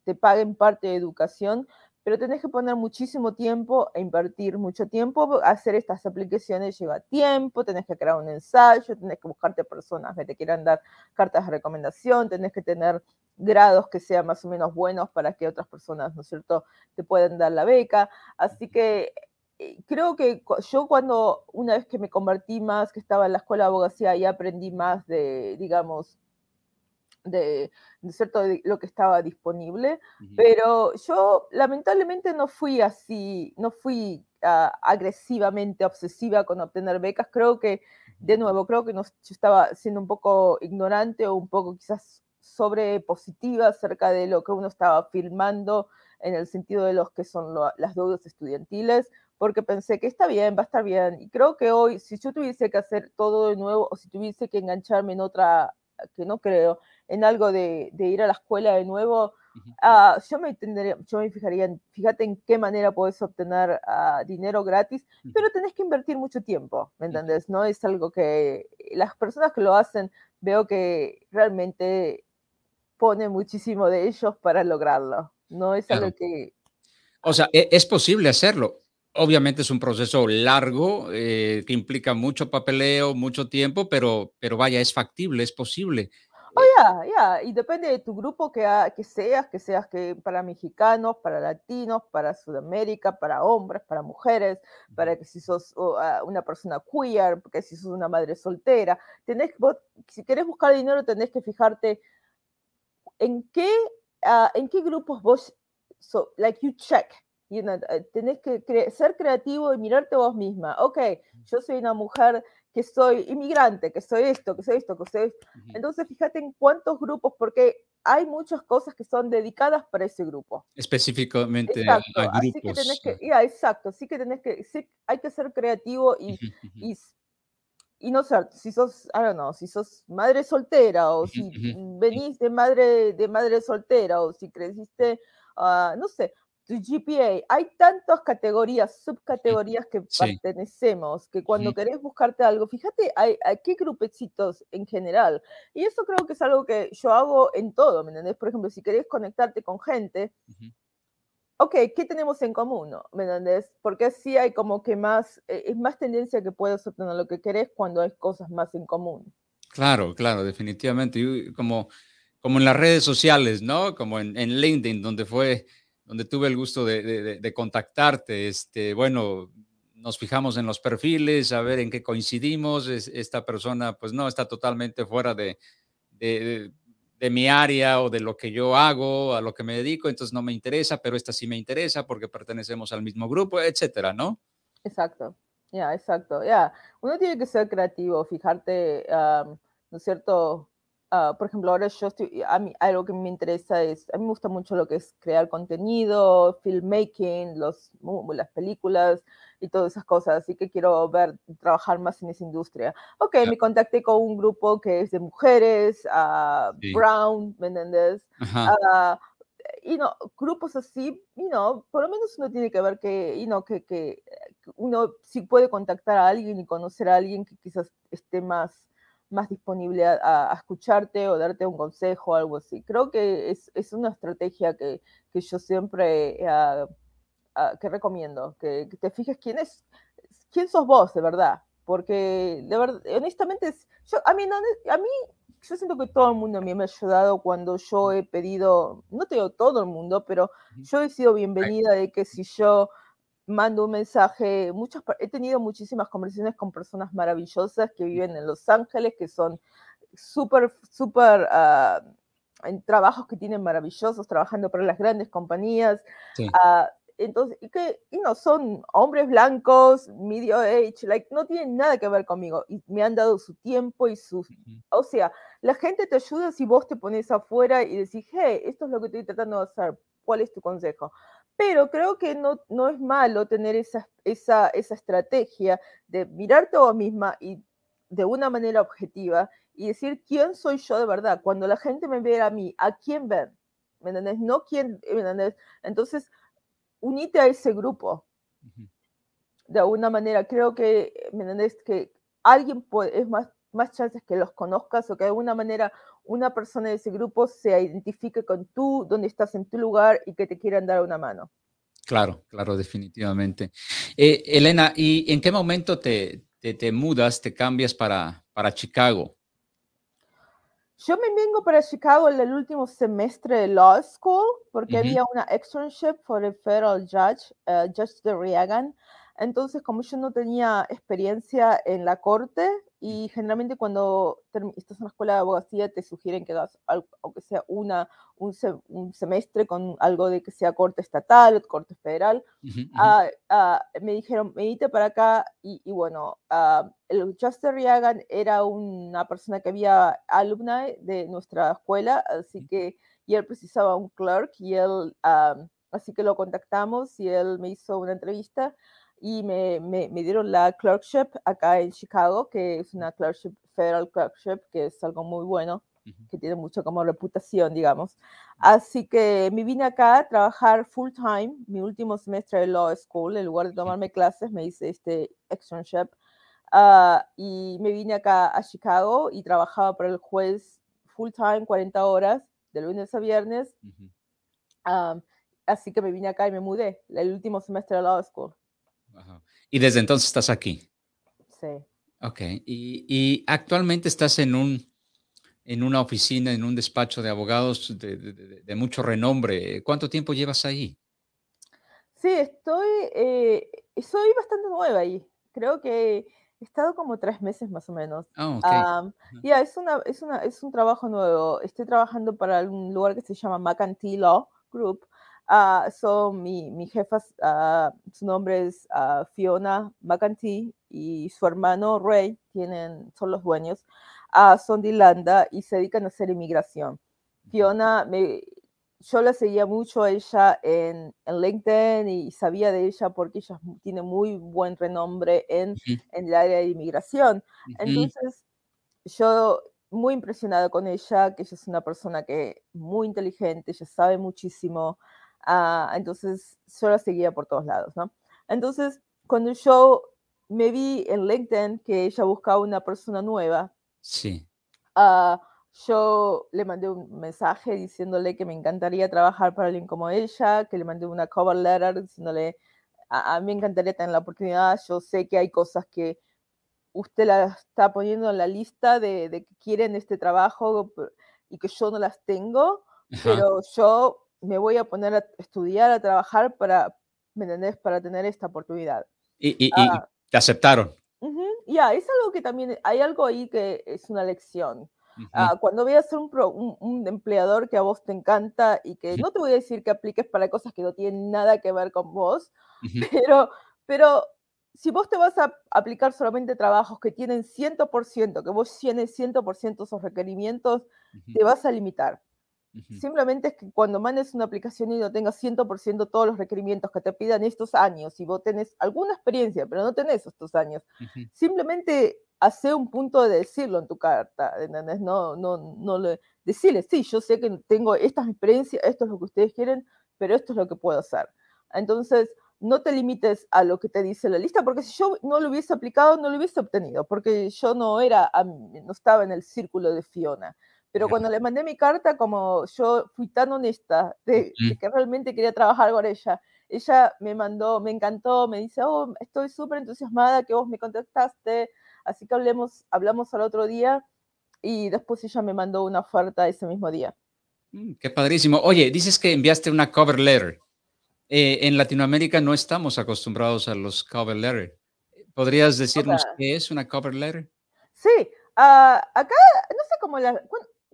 te, paguen parte de educación, pero tenés que poner muchísimo tiempo e invertir mucho tiempo. Hacer estas aplicaciones lleva tiempo, tenés que crear un ensayo, tenés que buscarte personas que te quieran dar cartas de recomendación, tenés que tener grados que sean más o menos buenos para que otras personas, ¿no es cierto?, te puedan dar la beca. Así que eh, creo que yo cuando, una vez que me convertí más, que estaba en la escuela de abogacía, y aprendí más de, digamos, de, cierto lo que estaba disponible, pero yo lamentablemente no fui así, no fui ah, agresivamente obsesiva con obtener becas, creo que, de nuevo, creo que no, yo estaba siendo un poco ignorante o un poco quizás sobre positiva acerca de lo que uno estaba filmando en el sentido de los que son las deudas estudiantiles, porque pensé que está bien, va a estar bien. Y creo que hoy, si yo tuviese que hacer todo de nuevo o si tuviese que engancharme en otra, que no creo, en algo de, de ir a la escuela de nuevo, ah, yo, me tendría, yo me fijaría, en, fíjate en qué manera puedes obtener uh, dinero gratis, pero tenés que invertir mucho tiempo, ¿me entiendes? No es algo que las personas que lo hacen, veo que realmente pone muchísimo de ellos para lograrlo. No es algo que... O sea, e, es posible hacerlo. Obviamente es un proceso largo que implica mucho papeleo, mucho tiempo, pero, pero vaya, es factible, es posible. Oh, ya, ya, y depende de tu grupo que, que seas, que seas que para mexicanos, para latinos, para Sudamérica, para hombres, para mujeres, para que si sos una persona queer, porque si sos una madre soltera, tenés, si querés buscar dinero tenés que fijarte en qué, en qué grupos vos, so, like you check, you know, tenés que ser creativo y mirarte vos misma. Ok, yo soy una mujer que soy inmigrante, que soy esto, que soy esto, que soy esto. Entonces, fíjate en cuántos grupos, porque hay muchas cosas que son dedicadas para ese grupo. Específicamente a, grupos. Así que tenés que, ya, exacto, así que tenés que, sí, hay que ser creativo y, y, y, no sé, si sos, I don't know, si sos madre soltera o si venís de madre, de madre soltera o si creciste, uh, no sé, tu GPA. Hay tantas categorías, subcategorías que pertenecemos, que cuando querés buscarte algo, fíjate, hay, qué grupecitos en general. Y eso creo que es algo que yo hago en todo, ¿me entendés? Por ejemplo, si querés conectarte con gente, ok, ¿qué tenemos en común? ¿Me entendés? Porque así hay como que más, e, es más tendencia que puedas obtener lo que querés cuando hay cosas más en común. Claro, claro, definitivamente. como, como en las redes sociales, ¿no? Como en, en LinkedIn, donde fue donde tuve el gusto de, contactarte. Este, bueno, nos fijamos en los perfiles, a ver en qué coincidimos. esta persona, pues no, está totalmente fuera de, de, mi área o de lo que yo hago, a lo que me dedico, entonces no me interesa, pero esta sí me interesa porque pertenecemos al mismo grupo, etcétera, ¿no? Exacto, ya, exacto, ya. Uno tiene que ser creativo, fijarte, ¿no es cierto? Ah, por ejemplo, ahora yo estoy, a mí algo que me interesa es, a mí me gusta mucho lo que es crear contenido, filmmaking, los, las películas y todas esas cosas, así que quiero ver, trabajar más en esa industria. Ok, me contacté con un grupo que es de mujeres, uh, Brown, ¿me entiendes? Uh, y no, grupos así, you know, por lo menos uno tiene que ver que, you know, que, que uno sí puede contactar a alguien y conocer a alguien que quizás esté más más disponible a, escucharte o darte un consejo o algo así. Creo que es, es una estrategia que, que yo siempre uh, que recomiendo, que, te fijes quién es, quién sos vos de verdad, porque de verdad, honestamente, yo, a, mí, no, a mí yo siento que todo el mundo a mí me ha ayudado cuando yo he pedido, no te digo todo el mundo, pero yo he sido bienvenida de que si yo mando un mensaje, muchas, he tenido muchísimas conversaciones con personas maravillosas que viven en Los Ángeles, que son súper, súper, uh, en trabajos que tienen maravillosos, trabajando para las grandes compañías. Uh, entonces, y que y no son hombres blancos, medio age, like, no tienen nada que ver conmigo. Y me han dado su tiempo y sus. O sea, la gente te ayuda si vos te pones afuera y decís, hey, esto es lo que estoy tratando de hacer, ¿cuál es tu consejo? Pero creo que no, no es malo tener esa, esa, esa estrategia de mirarte a vos misma y de una manera objetiva y decir quién soy yo de verdad. Cuando la gente me ve a mí, ¿a quién ven? ¿Me? No quién, ¿me Entonces, unite a ese grupo. De alguna manera, creo que, ¿me? Que alguien puede, es más, más chances que los conozcas o que de alguna manera una persona de ese grupo se identifique con tú, donde estás en tu lugar y que te quieran dar una mano. Claro, claro, definitivamente. Eh, Elena, ¿y en qué momento te, te, mudas, te cambias para, para Chicago? Yo me vengo para Chicago en el último semestre de Law School porque había una externship for el federal judge, uh, Judge de Reagan. Entonces, como yo no tenía experiencia en la corte, y generalmente cuando estás en la escuela de abogacía te sugieren que hagas, aunque sea una, un, semestre con algo de que sea corte estatal o corte federal, ah, ah, me dijeron, medite para acá y, bueno, uh, el Justin Reagan era una persona que había alumna de nuestra escuela, así que, y él precisaba un clerk y él, así que lo contactamos y él me hizo una entrevista y me, me, me, dieron la clerkship acá en Chicago, que es una clerkship, federal clerkship, que es algo muy bueno, que tiene mucho como reputación, digamos. Así que me vine acá a trabajar full time, mi último semestre de law school, en lugar de tomarme clases, me hice este externship. Uh, y me vine acá a Chicago y trabajaba para el juez full time, 40 horas, de lunes a viernes. así que me vine acá y me mudé el último semestre de law school. Y desde entonces estás aquí. Sí. Ok. Y, actualmente estás en un en una oficina, en un despacho de abogados de, mucho renombre. ¿Cuánto tiempo llevas ahí? Sí, estoy, eh, soy bastante nueva ahí. Creo que he estado como tres meses más o menos. Oh, Ya, es, una, es, una, es un trabajo nuevo. Estoy trabajando para un lugar que se llama McAntee Law Group, Uh, so, mi, mi jefa, uh, su nombre es uh, Fiona McAntee y su hermano Ray, tienen, son los dueños, son de Irlanda y se dedican a hacer inmigración. Fiona, me, yo la seguía mucho a ella en, en, LinkedIn y sabía de ella porque ella tiene muy buen renombre en, en el área de inmigración. Entonces, yo muy impresionada con ella, que ella es una persona que muy inteligente, ella sabe muchísimo, Ah, entonces, yo la seguía por todos lados, ¿no? Entonces, cuando yo me vi en LinkedIn que ella buscaba una persona nueva, sí. Uh, yo le mandé un mensaje diciéndole que me encantaría trabajar para alguien como ella, que le mandé una cover letter diciéndole, a, mí me encantaría tener la oportunidad, yo sé que hay cosas que usted la está poniendo en la lista de, de que quieren este trabajo y que yo no las tengo, pero yo me voy a poner a estudiar, a trabajar para, ¿me entendés? Para tener esta oportunidad. Y, y, ah. te aceptaron. Ya, es algo que también, hay algo ahí que es una lección. Ah, cuando veas un, un, un, empleador que a vos te encanta y que no te voy a decir que apliques para cosas que no tienen nada que ver con vos, (laughs) pero, pero si vos te vas a aplicar solamente trabajos que tienen 100%, que vos tienes 100% esos requerimientos, te vas a limitar. Simplemente es que cuando mandes una aplicación y no tengas 100% todos los requerimientos que te pidan estos años, y vos tenés alguna experiencia, pero no tenés estos años, simplemente hace un punto de decirlo en tu carta, ¿entendés? No, no, no le, decirle, sí, yo sé que tengo estas experiencias, esto es lo que ustedes quieren, pero esto es lo que puedo hacer. Entonces, no te limites a lo que te dice la lista, porque si yo no lo hubiese aplicado, no lo hubiese obtenido, porque yo no era, no estaba en el círculo de Fiona. Pero cuando le mandé mi carta, como yo fui tan honesta de, que realmente quería trabajar con ella, ella me mandó, me encantó, me dice, oh, estoy súper entusiasmada que vos me contactaste, así que hablemos, hablamos al otro día y después ella me mandó una oferta ese mismo día. Mm, qué padrísimo. Oye, dices que enviaste una cover letter. Eh, en Latinoamérica no estamos acostumbrados a los cover letter. ¿Podrías decirnos qué es una cover letter? Sí, ah, acá no sé cómo la...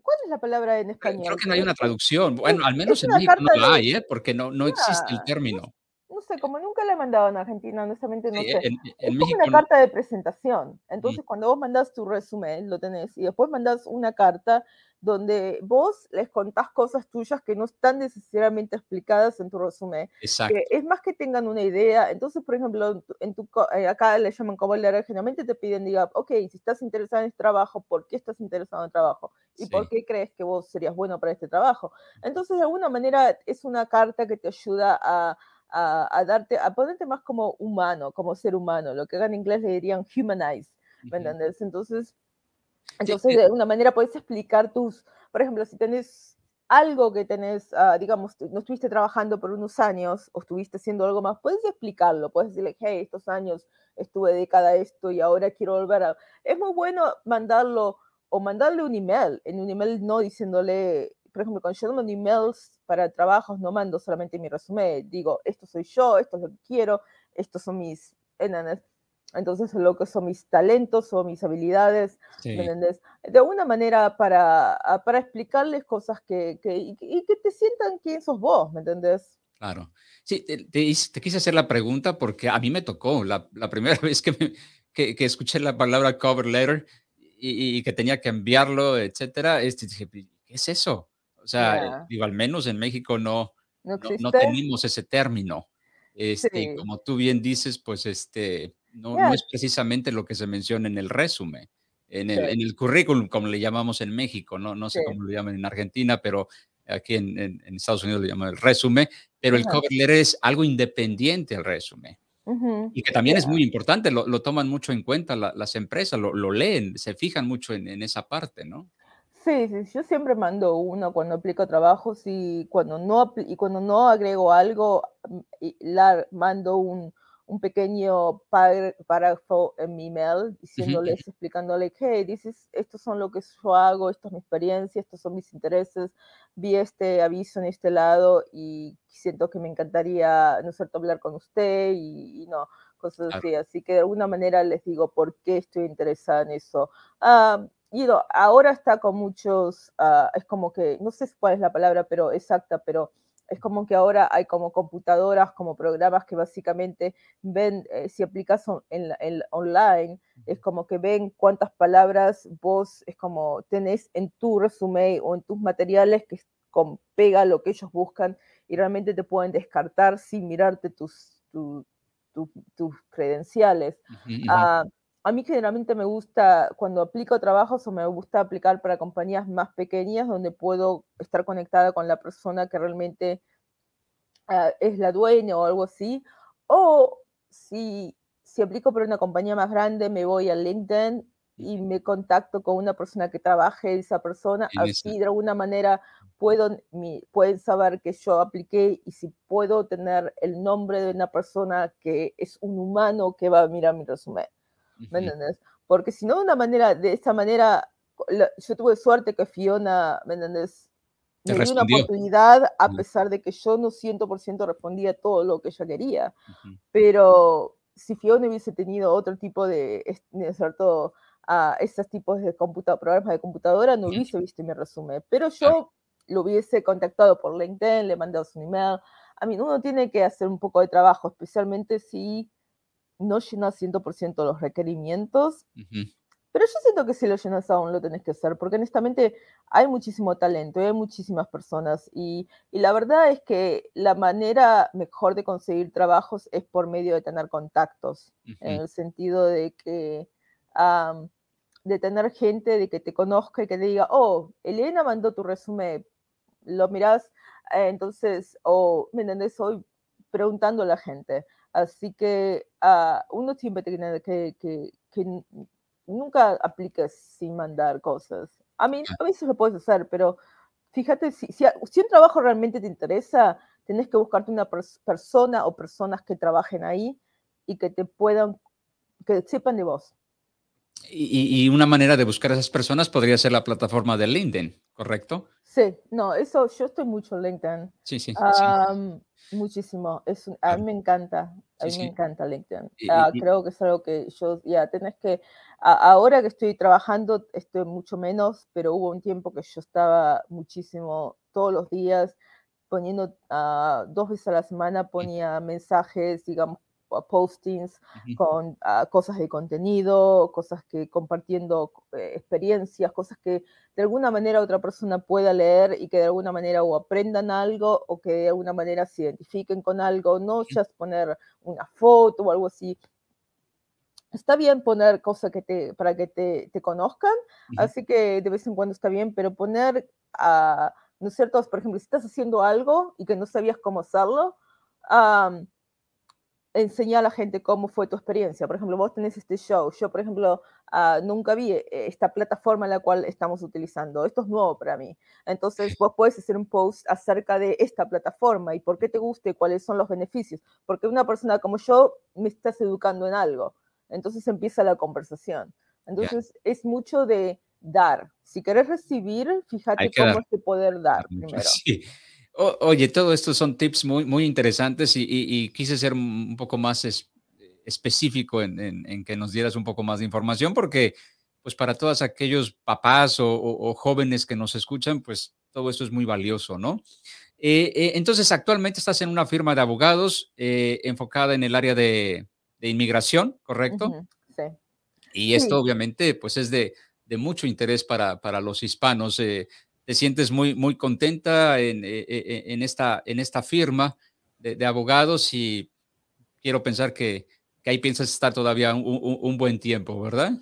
¿Cuál es la palabra en español? Creo que no hay una traducción. Bueno, al menos en México no la hay, ¿eh? porque no, no existe el término. No, sé, como nunca la he mandado en Argentina, honestamente no sé. es como una carta de presentación. Entonces, cuando vos mandás tu resumen, lo tenés, y después mandás una carta donde vos les contás cosas tuyas que no están necesariamente explicadas en tu resumen. Exacto. es más que tengan una idea. Entonces, por ejemplo, en tu, eh, acá le llaman como leer, generalmente te piden, diga, ok, si estás interesado en este trabajo, ¿por qué estás interesado en el trabajo? ¿Y por qué crees que vos serías bueno para este trabajo? Entonces, de alguna manera, es una carta que te ayuda a, a, darte, a ponerte más como humano, como ser humano, lo que en inglés le dirían humanize, ¿me entiendes? Entonces, entonces, de alguna manera puedes explicar tus, por ejemplo, si tenés algo que tenés, ah, digamos, no estuviste trabajando por unos años o estuviste haciendo algo más, puedes explicarlo, puedes decirle, hey, estos años estuve dedicada a esto y ahora quiero volver a... Es muy bueno mandarlo o mandarle un email, en un email no diciéndole, por ejemplo, cuando yo mando emails para trabajos, no mando solamente mi resumen, digo, esto soy yo, esto es lo que quiero, estos son mis... Entonces, lo que son mis talentos o mis habilidades, De alguna manera para, ah, para explicarles cosas que, que, y, que te sientan quién sos vos, ¿me entendés? Claro. Sí, te, te, quise hacer la pregunta porque a mí me tocó la, la primera (laughs) vez que, que, que, escuché la palabra cover letter y, y, que tenía que enviarlo, etcétera. Este, dije, ¿qué es eso? O sea, digo, al menos en México no, no, no, tenemos ese término. Este, Como tú bien dices, pues este, no, es precisamente lo que se menciona en el resumen, en el, en el currículum, como le llamamos en México, no, no sé cómo lo llaman en Argentina, pero aquí en, en, Estados Unidos le llaman el resumen, pero el cover letter es algo independiente al resumen. Y que también es muy importante, lo, lo, toman mucho en cuenta las empresas, lo, lo, leen, se fijan mucho en, en, esa parte, ¿no? Sí, sí, yo siempre mando uno cuando aplico trabajos y cuando no, y cuando no agrego algo, mm, la, mando un, un pequeño párrafo en mi email diciéndoles, explicándoles, hey, dices, estos son lo que yo hago, esto es mi experiencia, estos son mis intereses, vi este aviso en este lado y siento que me encantaría, ¿no es cierto?, hablar con usted y, no, cosas así. Así que de alguna manera les digo por qué estoy interesada en eso. Ah, y ahora está con muchos, ah, es como que, no sé cuál es la palabra pero exacta, pero es como que ahora hay como computadoras, como programas que básicamente ven, eh, si aplicas en, en, online, es como que ven cuántas palabras vos es como tenés en tu resumen o en tus materiales que con, pega lo que ellos buscan y realmente te pueden descartar sin mirarte tus, tus credenciales. Ah, a mí generalmente me gusta, cuando aplico trabajos, o me gusta aplicar para compañías más pequeñas donde puedo estar conectada con la persona que realmente ah, es la dueña o algo así. O si, si aplico para una compañía más grande, me voy a LinkedIn y me contacto con una persona que trabaje esa persona, así de alguna manera puedo, mi, pueden saber que yo apliqué y si puedo tener el nombre de una persona que es un humano que va a mirar mi resumen. ¿Me entiendes? Porque si no, de una manera, de esa manera, yo tuve suerte que Fiona, ¿me entiendes? Me dio una oportunidad a pesar de que yo no 100% respondía todo lo que ella quería. Pero si Fiona hubiese tenido otro tipo de, ¿cierto? a esos tipos de programas de computadora, no hubiese visto mi resumen. Pero yo lo hubiese contactado por LinkedIn, le mandado su email. A mí uno tiene que hacer un poco de trabajo, especialmente si no llenas 100% los requerimientos, pero yo siento que si lo llenas aún lo tenés que hacer, porque honestamente hay muchísimo talento, hay muchísimas personas y, la verdad es que la manera mejor de conseguir trabajos es por medio de tener contactos, en el sentido de que... de tener gente de que te conozca y que te diga, oh, Elena mandó tu resumen, lo mirás, eh, entonces, o, ¿me entendés? Hoy preguntando a la gente. Así que uh, uno siempre tiene que, que, que, nunca apliques sin mandar cosas. A mí, a veces lo puedes hacer, pero fíjate, si, si, si un trabajo realmente te interesa, tienes que buscarte una persona o personas que trabajen ahí y que te puedan, que sepan de vos. Y, una manera de buscar a esas personas podría ser la plataforma de LinkedIn, ¿correcto? Sí, no, eso, yo estoy mucho en LinkedIn. Sí, sí. Muchísimo, es, a mí me encanta, a mí me encanta LinkedIn. Ah, creo que es algo que yo, ya, tenés que, ahora que estoy trabajando, estoy mucho menos, pero hubo un tiempo que yo estaba muchísimo, todos los días, poniendo, uh, dos veces a la semana ponía mensajes, digamos, postings con ah, cosas de contenido, cosas que compartiendo eh, experiencias, cosas que de alguna manera otra persona pueda leer y que de alguna manera o aprendan algo o que de alguna manera se identifiquen con algo, no ya poner una foto o algo así. Está bien poner cosas que te, para que te, te conozcan, así que de vez en cuando está bien, pero poner, a ¿no es cierto? Por ejemplo, si estás haciendo algo y que no sabías cómo hacerlo, enseñar a la gente cómo fue tu experiencia. Por ejemplo, vos tenés este show. Yo, por ejemplo, uh, nunca vi eh, esta plataforma en la cual estamos utilizando. Esto es nuevo para mí. Entonces, vos puedes hacer un post acerca de esta plataforma y por qué te gusta y cuáles son los beneficios. Porque una persona como yo me estás educando en algo. Entonces empieza la conversación. Entonces, es mucho de dar. Si querés recibir, fíjate cómo es de poder dar (laughs) primero. Sí oye, todo esto son tips muy, muy interesantes y, quise ser un poco más específico en, que nos dieras un poco más de información porque, pues para todos aquellos papás o, jóvenes que nos escuchan, pues todo esto es muy valioso, ¿no? Eh, eh, entonces, actualmente estás en una firma de abogados eh, enfocada en el área de, inmigración, ¿correcto? sí. Y esto obviamente, pues es de, mucho interés para, para los hispanos te sientes muy, muy contenta en, eh, eh, en, esta, en esta firma de, abogados y quiero pensar que, que, ahí piensas estar todavía un, un, buen tiempo, ¿verdad?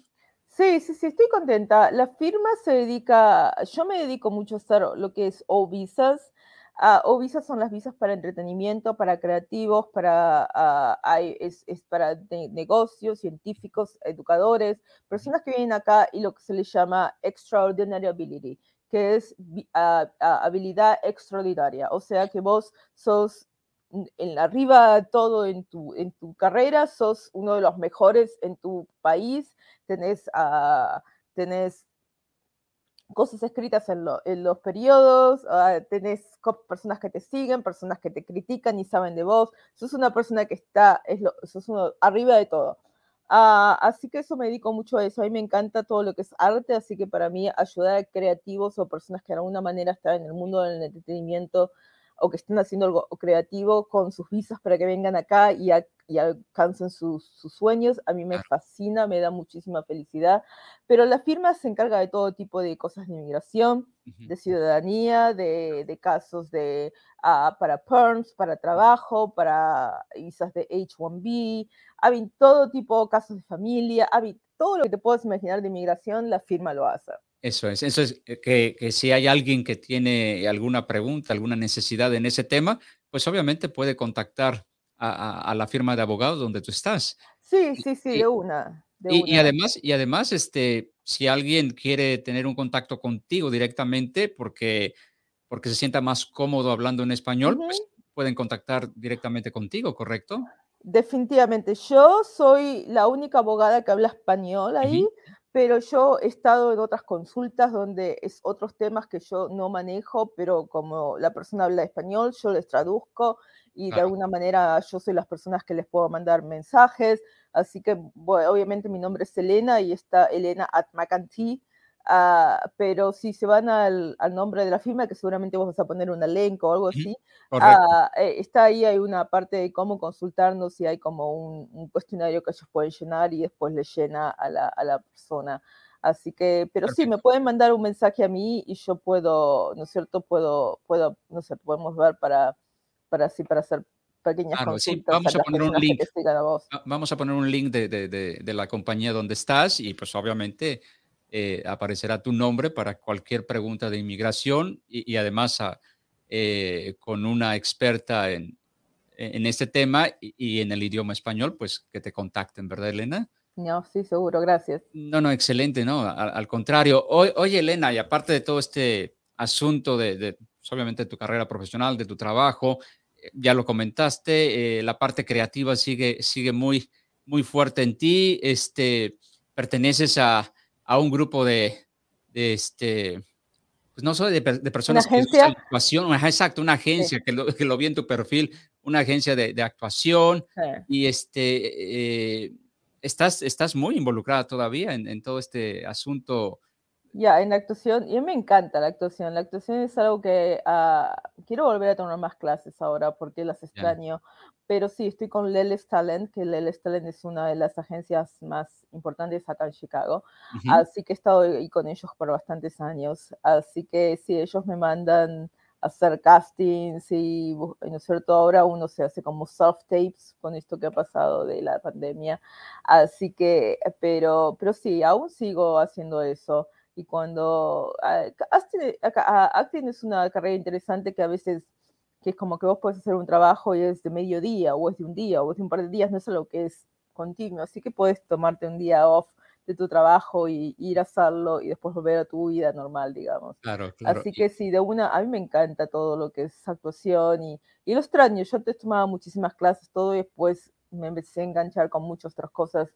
Sí, sí, sí, estoy contenta. La firma se dedica, yo me dedico mucho a hacer lo que es o visas. Uh, o visas son las visas para entretenimiento, para creativos, para, uh, es, es, para negocios, científicos, educadores, personas que vienen acá y lo que se les llama extraordinary ability, que es habilidad extraordinaria. O sea que vos sos en arriba todo en tu, en tu carrera, sos uno de los mejores en tu país, tenés, uh, tenés cosas escritas en, en los periodos, uh, tenés personas que te siguen, personas que te critican y saben de vos, sos una persona que está, es lo, sos arriba de todo. Ah, así que eso me dedico mucho a eso. A mí me encanta todo lo que es arte, así que para mí ayudar a creativos o personas que de alguna manera están en el mundo del entretenimiento o que estén haciendo algo creativo con sus visas para que vengan acá y, y alcancen sus, sus, sueños. A mí me fascina, me da muchísima felicidad. Pero la firma se encarga de todo tipo de cosas de inmigración, de ciudadanía, de, de casos de, uh, para PERMS, para trabajo, para visas de H1B, hay todo tipo de casos de familia, hay todo lo que te puedas imaginar de inmigración, la firma lo hace. Eso es, eso es eh, que, que, si hay alguien que tiene alguna pregunta, alguna necesidad en ese tema, pues obviamente puede contactar a, a, la firma de abogados donde tú estás. Sí, sí, sí, de una. y, además, y además, este, si alguien quiere tener un contacto contigo directamente porque, porque se sienta más cómodo hablando en español, pues pueden contactar directamente contigo, ¿correcto? Definitivamente. Yo soy la única abogada que habla español ahí pero yo he estado en otras consultas donde es otros temas que yo no manejo, pero como la persona habla español, yo les traduzco y de alguna manera yo soy las personas que les puedo mandar mensajes, así que obviamente mi nombre es Elena y está Elena at McAntee, Uh, pero si se van al, al, nombre de la firma, que seguramente vos vas a poner un elenco o algo así, uh, está ahí, hay una parte de cómo consultarnos y hay como un, un, cuestionario que ellos pueden llenar y después le llena a la, a la persona. Así que, pero Perfecto. sí, me pueden mandar un mensaje a mí y yo puedo, ¿no es cierto? Puedo, puedo no sé, podemos ver para, para así, para hacer pequeñas claro, consultas. Sí, vamos a, a poner un link. Vamos a poner un link de, de, de, de la compañía donde estás y pues obviamente eh, aparecerá tu nombre para cualquier pregunta de inmigración y, además ah, eh, con una experta en, en este tema y, en el idioma español, pues que te contacten, ¿verdad, Elena? No, sí, seguro, gracias. No, no, excelente, no, al, contrario. oye, Elena, y aparte de todo este asunto de, pues, obviamente, tu carrera profesional, de tu trabajo, eh, ya lo comentaste, eh, la parte creativa sigue, sigue muy, muy fuerte en ti, este, perteneces a, a un grupo de, de este, pues no solo de, personas ¿Una agencia? que actuación, exacto, una agencia que, lo, que lo vi en tu perfil, una agencia de, de actuación y este, eh, estás, estás muy involucrada todavía en, en todo este asunto. Ya, en la actuación, y a mí me encanta la actuación. La actuación es algo que uh, quiero volver a tomar más clases ahora porque las extraño. Pero sí, estoy con Leles Talent, que Leles Talent es una de las agencias más importantes acá en Chicago. Así que he estado ahí con ellos por bastantes años. Así que sí, ellos me mandan a hacer castings y, ¿no es cierto? Ahora uno se hace como soft tapes con esto que ha pasado de la pandemia. Así que, pero, pero sí, aún sigo haciendo eso. Y cuando ah, ah, acting es una carrera interesante que a veces que es como que vos puedes hacer un trabajo y es de mediodía, o es de un día, o es de un par de días, no es algo que es continuo, así que puedes tomarte un día off de tu trabajo y ir a hacerlo y después volver a tu vida normal, digamos. Claro, claro. Así que sí, de una, a mí me encanta todo lo que es actuación y, y lo extraño, yo te tomaba muchísimas clases, todo y después me empecé a enganchar con muchas otras cosas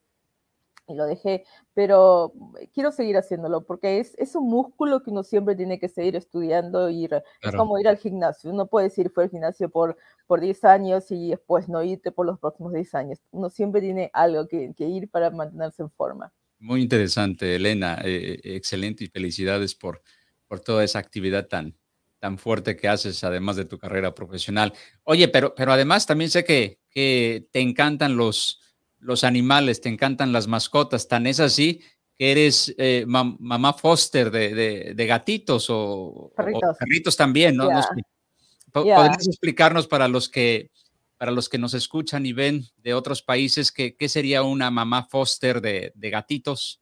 y lo dejé, pero quiero seguir haciéndolo porque es, es un músculo que uno siempre tiene que seguir estudiando y es como ir al gimnasio. Uno puede decir fue al gimnasio por, por 10 años y después no irte por los próximos 10 años. Uno siempre tiene algo que, que ir para mantenerse en forma. Muy interesante, Elena. Eh, excelente y felicidades por, por toda esa actividad tan, tan fuerte que haces, además de tu carrera profesional. Oye, pero, pero además también sé que, que te encantan los los animales, te encantan las mascotas, tan es así que eres eh, mamá foster de, gatitos o perritos, también, ¿no? ¿Podrías explicarnos para los que para los que nos escuchan y ven de otros países qué, qué sería una mamá foster de, gatitos?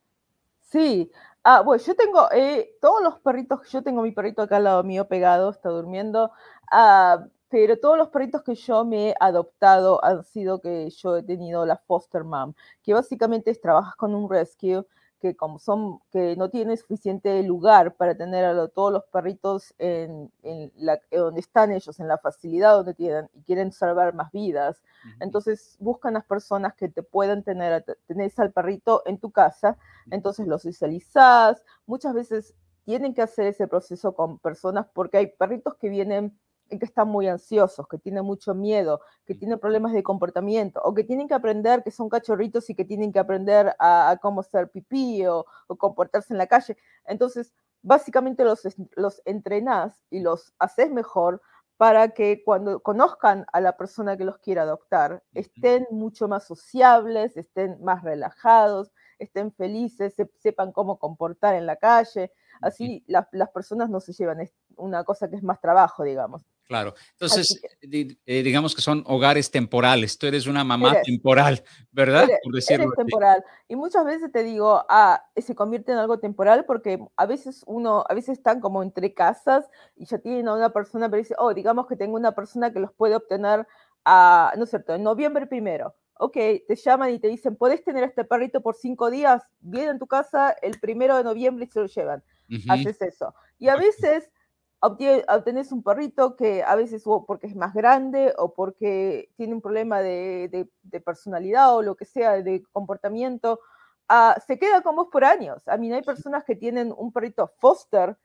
Sí, ah, bueno, yo tengo eh, todos los perritos, yo tengo mi perrito acá al lado mío pegado, está durmiendo. Ah, pero todos los perritos que yo me he adoptado han sido que yo he tenido la foster mom, que básicamente es trabajas con un rescue que como son que no tiene suficiente lugar para tener a todos los perritos en, la, donde están ellos, en la facilidad donde tienen y quieren salvar más vidas. Entonces buscan las personas que te puedan tener, tenés al perrito en tu casa, entonces lo socializás. Muchas veces tienen que hacer ese proceso con personas porque hay perritos que vienen que están muy ansiosos, que tienen mucho miedo, que tienen problemas de comportamiento, o que tienen que aprender que son cachorritos y que tienen que aprender a, cómo hacer pipí o, comportarse en la calle. Entonces, básicamente los, los entrenás y los haces mejor para que cuando conozcan a la persona que los quiera adoptar, estén mucho más sociables, estén más relajados, estén felices, sepan cómo comportar en la calle. Así las, las personas no se llevan una cosa que es más trabajo, digamos. Claro. Entonces, eh, digamos que son hogares temporales. Tú eres una mamá temporal, ¿verdad? Eres, temporal. Y muchas veces te digo, ah, se convierte en algo temporal porque a veces uno, a veces están como entre casas y ya tienen a una persona, pero dice, oh, digamos que tengo una persona que los puede obtener a, no es cierto, en noviembre primero. Ok, te llaman y te dicen, puedes tener a este perrito por cinco días, vienen a tu casa el primero de noviembre y se lo llevan. Haces eso. Y a veces obtienes un perrito que a veces o porque es más grande o porque tiene un problema de, personalidad o lo que sea, de comportamiento, ah, se queda con vos por años. A mí no hay personas que tienen un perrito foster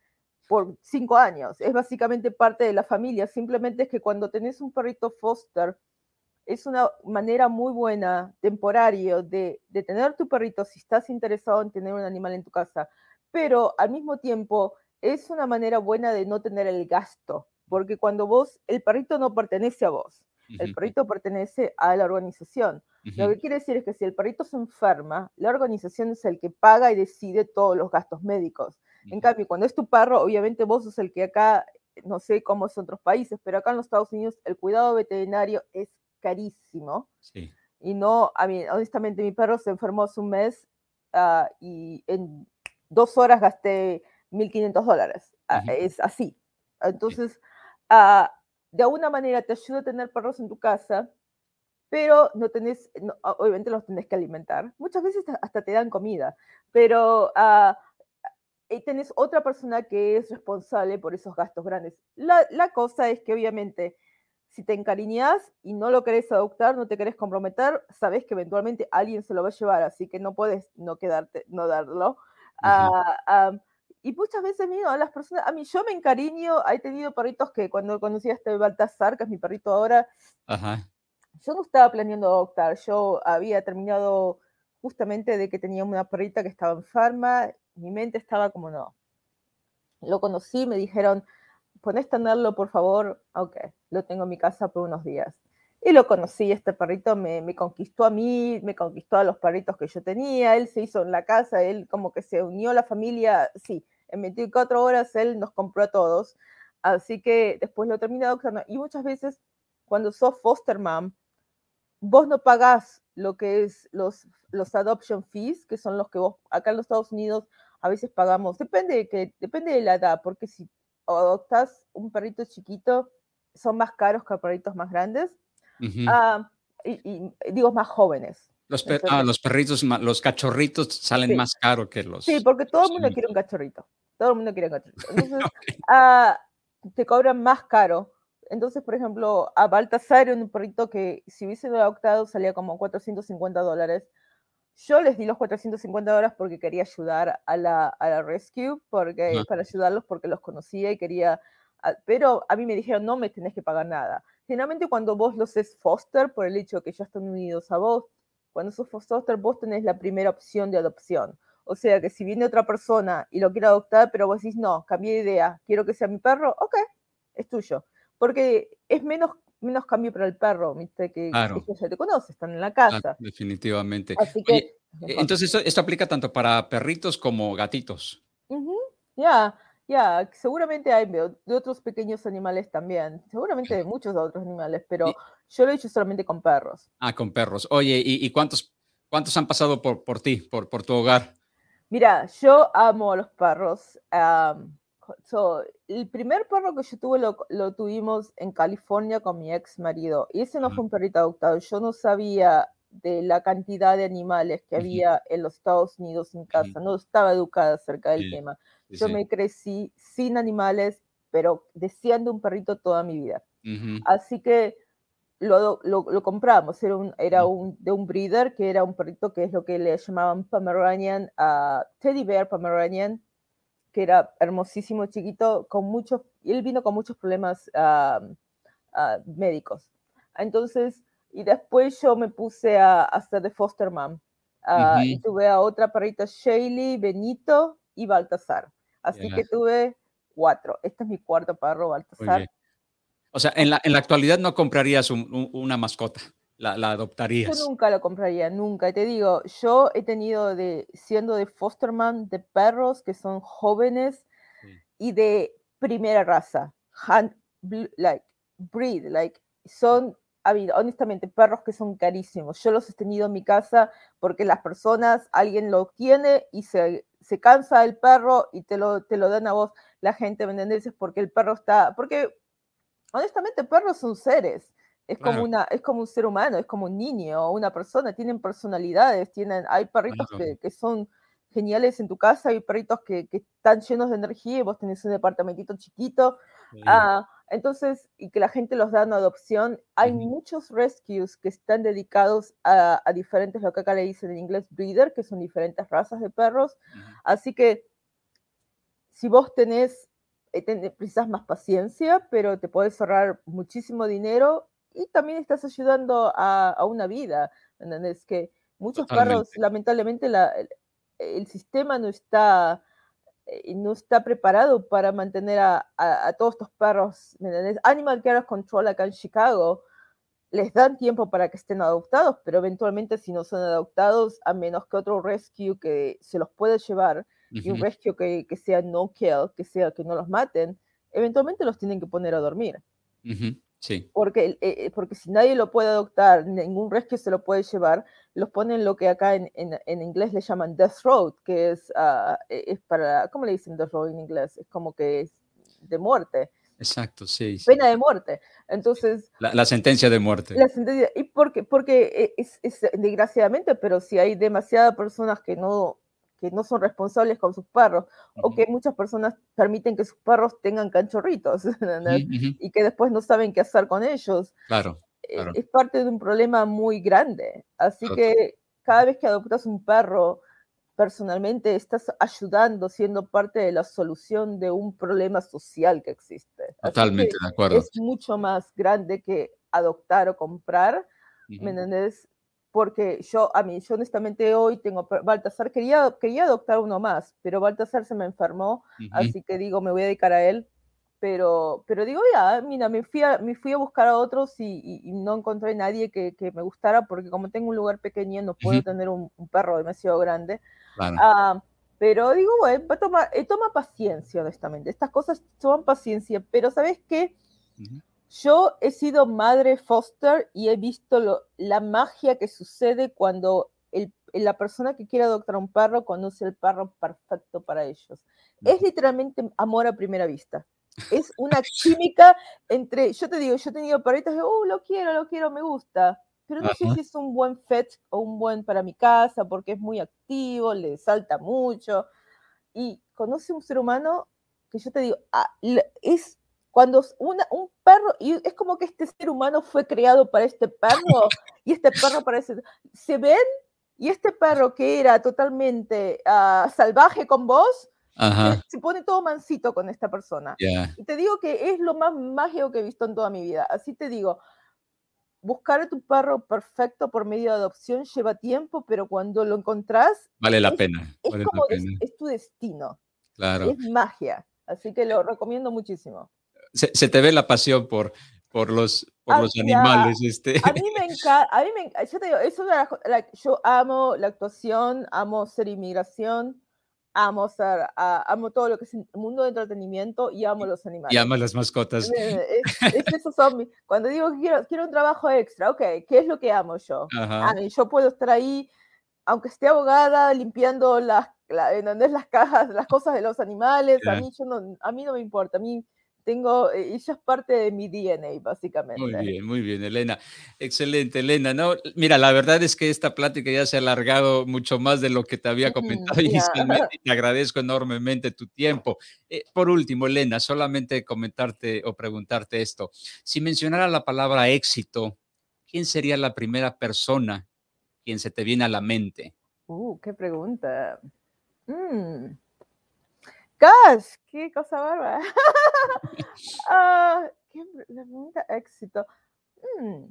por cinco años. Es básicamente parte de la familia. Simplemente es que cuando tenés un perrito foster, es una manera muy buena, temporario, de, de tener tu perrito si estás interesado en tener un animal en tu casa. Pero al mismo tiempo, es una manera buena de no tener el gasto, porque cuando vos, el perrito no pertenece a vos, el perrito pertenece a la organización. Lo que quiere decir es que si el perrito se enferma, la organización es el que paga y decide todos los gastos médicos. En cambio, cuando es tu perro, obviamente vos sos el que acá, no sé cómo es en otros países, pero acá en los Estados Unidos el cuidado veterinario es carísimo. Y no, a mí, honestamente, mi perro se enfermó hace un mes ah, y en dos horas gasté 1.500 dólares. Ah, es así. Entonces, ah, de alguna manera te ayuda a tener perros en tu casa, pero no tenés, obviamente los tenés que alimentar. Muchas veces hasta te dan comida, pero uh, tenés otra persona que es responsable por esos gastos grandes. La, la, cosa es que obviamente si te encariñas y no lo querés adoptar, no te querés comprometer, sabes que eventualmente alguien se lo va a llevar, así que no puedes no quedarte, no darlo. Uh, y muchas veces, mira, las personas, a mí yo me encariño, he tenido perritos que cuando conocí a este Baltasar, que es mi perrito ahora, yo no estaba planeando adoptar, yo había terminado justamente de que tenía una perrita que estaba enferma, mi mente estaba como no. Lo conocí, me dijeron, ponés tenerlo por favor, ok, lo tengo en mi casa por unos días. Y lo conocí, este perrito me, me, conquistó a mí, me conquistó a los perritos que yo tenía, él se hizo en la casa, él como que se unió a la familia, sí, en 24 horas él nos compró a todos, así que después lo terminé adoptando. Y muchas veces cuando sos foster mom, vos no pagás lo que es los, los adoption fees, que son los que vos acá en los Estados Unidos a veces pagamos, depende de, que, depende de la edad, porque si adoptas un perrito chiquito, son más caros que perritos más grandes, ah, y, digo más jóvenes. Los, ah, los perritos, los cachorritos salen más caros que los... Sí, porque todo el mundo quiere un cachorrito. Todo el mundo quiere encontrar. (laughs) Entonces, ah, te cobran más caro. Entonces, por ejemplo, a Baltasar un perrito que si hubiese adoptado salía como 450 dólares. Yo les di los 450 dólares porque quería ayudar a la, a la rescue, porque, para ayudarlos porque los conocía y quería, pero a mí me dijeron, no me tenés que pagar nada. Generalmente cuando vos los es foster, por el hecho de que ya están unidos a vos, cuando sos foster, vos tenés la primera opción de adopción. O sea que si viene otra persona y lo quiere adoptar, pero vos decís, no, cambié de idea, quiero que sea mi perro, ok, es tuyo. Porque es menos, menos cambio para el perro, ¿viste? Que, claro. ya te conoce, están en la casa. definitivamente. Así que, eh, entonces, esto, aplica tanto para perritos como gatitos. Ya, ya, seguramente hay de otros pequeños animales también, seguramente de muchos otros animales, pero yo lo he hecho solamente con perros. Ah, con perros. Oye, ¿y, cuántos, cuántos han pasado por, por ti, por, por tu hogar? Mira, yo amo a los perros. el primer perro que yo tuve lo, tuvimos en California con mi ex marido. Y ese no fue un perrito adoptado. Yo no sabía de la cantidad de animales que había en los Estados Unidos en casa. No estaba educada acerca del tema. Yo me crecí sin animales, pero deseando un perrito toda mi vida. Así que lo, lo, compramos, era, un, era un, de un breeder, que era un perrito que es lo que le llamaban Pomeranian, uh, Teddy Bear Pomeranian, que era hermosísimo, chiquito, con muchos, él vino con muchos problemas médicos. Entonces, y después yo me puse a, hacer de foster mom. Y tuve a otra perrita, Shaylee, Benito y Baltasar. Así que tuve cuatro. Este es mi cuarto perro, Baltasar. O sea, en la, en la actualidad no comprarías una mascota, la, la, adoptarías. Yo nunca lo compraría, nunca. Y te digo, yo he tenido de, siendo de fosterman, de perros que son jóvenes y de primera raza, hand, like, breed, like, son, honestamente, perros que son carísimos. Yo los he tenido en mi casa porque las personas, alguien lo tiene y se, se cansa el perro y te lo, te lo dan a vos. La gente, ¿me entiendes? Porque el perro está, porque honestamente, perros son seres. Es como, una, es como un ser humano, es como un niño o una persona, tienen personalidades, tienen, hay perritos que, que, son geniales en tu casa, hay perritos que, que, están llenos de energía y vos tenés un departamentito chiquito. Ah, entonces, y que la gente los da en adopción, hay muchos rescues que están dedicados a, a, diferentes, lo que acá le dicen en inglés, breeder, que son diferentes razas de perros. Así que si vos tenés precisas más paciencia, pero te puedes ahorrar muchísimo dinero y también estás ayudando a, a una vida. ¿Entendés? Que muchos perros, lamentablemente, la, el, sistema no está, eh, no está preparado para mantener a, a, todos estos perros. ¿entendés? Animal Care Control acá en Chicago les dan tiempo para que estén adoptados, pero eventualmente si no son adoptados, a menos que otro rescue que se los pueda llevar, y un rescue que, que, sea no kill, que sea que no los maten, eventualmente los tienen que poner a dormir. Sí. Porque, eh, porque si nadie lo puede adoptar, ningún rescue se lo puede llevar, los ponen lo que acá en, en, en inglés le llaman death road, que es, uh, es para, ¿cómo le dicen death road en inglés? Es como que es de muerte. Exacto, sí. Pena de muerte. Entonces... La, sentencia de muerte. La sentencia, y porque, porque es, es, desgraciadamente, pero si hay demasiadas personas que no, que no son responsables con sus perros, o que muchas personas permiten que sus perros tengan canchorritos, (laughs) y que después no saben qué hacer con ellos. Claro. Eh, es parte de un problema muy grande. Así que cada vez que adoptas un perro, personalmente estás ayudando, siendo parte de la solución de un problema social que existe. Totalmente, de acuerdo. Es mucho más grande que adoptar o comprar, ¿me entiendes? Porque yo, a mí, yo honestamente hoy tengo, Baltasar quería, quería adoptar uno más, pero Baltasar se me enfermó, así que digo, me voy a dedicar a él pero, pero digo, ya, mira, me fui a, me fui a buscar a otros y, no encontré nadie que, que, me gustara porque como tengo un lugar pequeño no puedo tener un, perro demasiado grande. Ah, pero digo, bueno, toma, eh, toma paciencia, honestamente. Estas cosas toman paciencia, pero ¿sabes qué? Yo he sido madre foster y he visto lo, la magia que sucede cuando el, la persona que quiere adoptar un perro conoce el perro perfecto para ellos. Es literalmente amor a primera vista. Es una (laughs) química entre, yo te digo, yo he tenido perritos de, oh, lo quiero, lo quiero, me gusta, pero no sé si es un buen fetch o un buen para mi casa, porque es muy activo, le salta mucho, y conoce un ser humano que yo te digo, ah, es cuando una, un perro, y es como que este ser humano fue creado para este perro, y este perro para ese, se ven, y este perro que era totalmente ah, salvaje con vos, se pone todo mansito con esta persona. Y te digo que es lo más mágico que he visto en toda mi vida. Así te digo, buscar a tu perro perfecto por medio de adopción lleva tiempo, pero cuando lo encontrás... Vale la pena. Es como Es, tu destino. Claro. Es magia. Así que lo recomiendo muchísimo. Se, te ve la pasión por, por los, por los animales. Este. A mí me encanta, a mí me yo te digo, eso yo amo la actuación, amo ser inmigración, amo, ser, amo todo lo que es el mundo de entretenimiento y amo los animales. Y amo las mascotas. (laughs) cuando digo que quiero, quiero un trabajo extra, ok, ¿qué es lo que amo yo? A mí, yo puedo estar ahí, aunque esté abogada, limpiando las, las cajas, las cosas de los animales, a, mí, yo no, a mí no me importa, a mí tengo, ella es parte de mi DNA, básicamente. Muy bien, muy bien, Elena. Excelente, Elena. No, mira, la verdad es que esta plática ya se ha alargado mucho más de lo que te había comentado (laughs) inicialmente te agradezco enormemente tu tiempo. Eh, por último, Elena, solamente comentarte o preguntarte esto. Si mencionara la palabra éxito, ¿quién sería la primera persona quien se te viene a la mente? Uh, qué pregunta. Mm. Gosh, qué cosa bárbara. (laughs) (laughs) Ah, ¿qué, la pregunta éxito. Mm.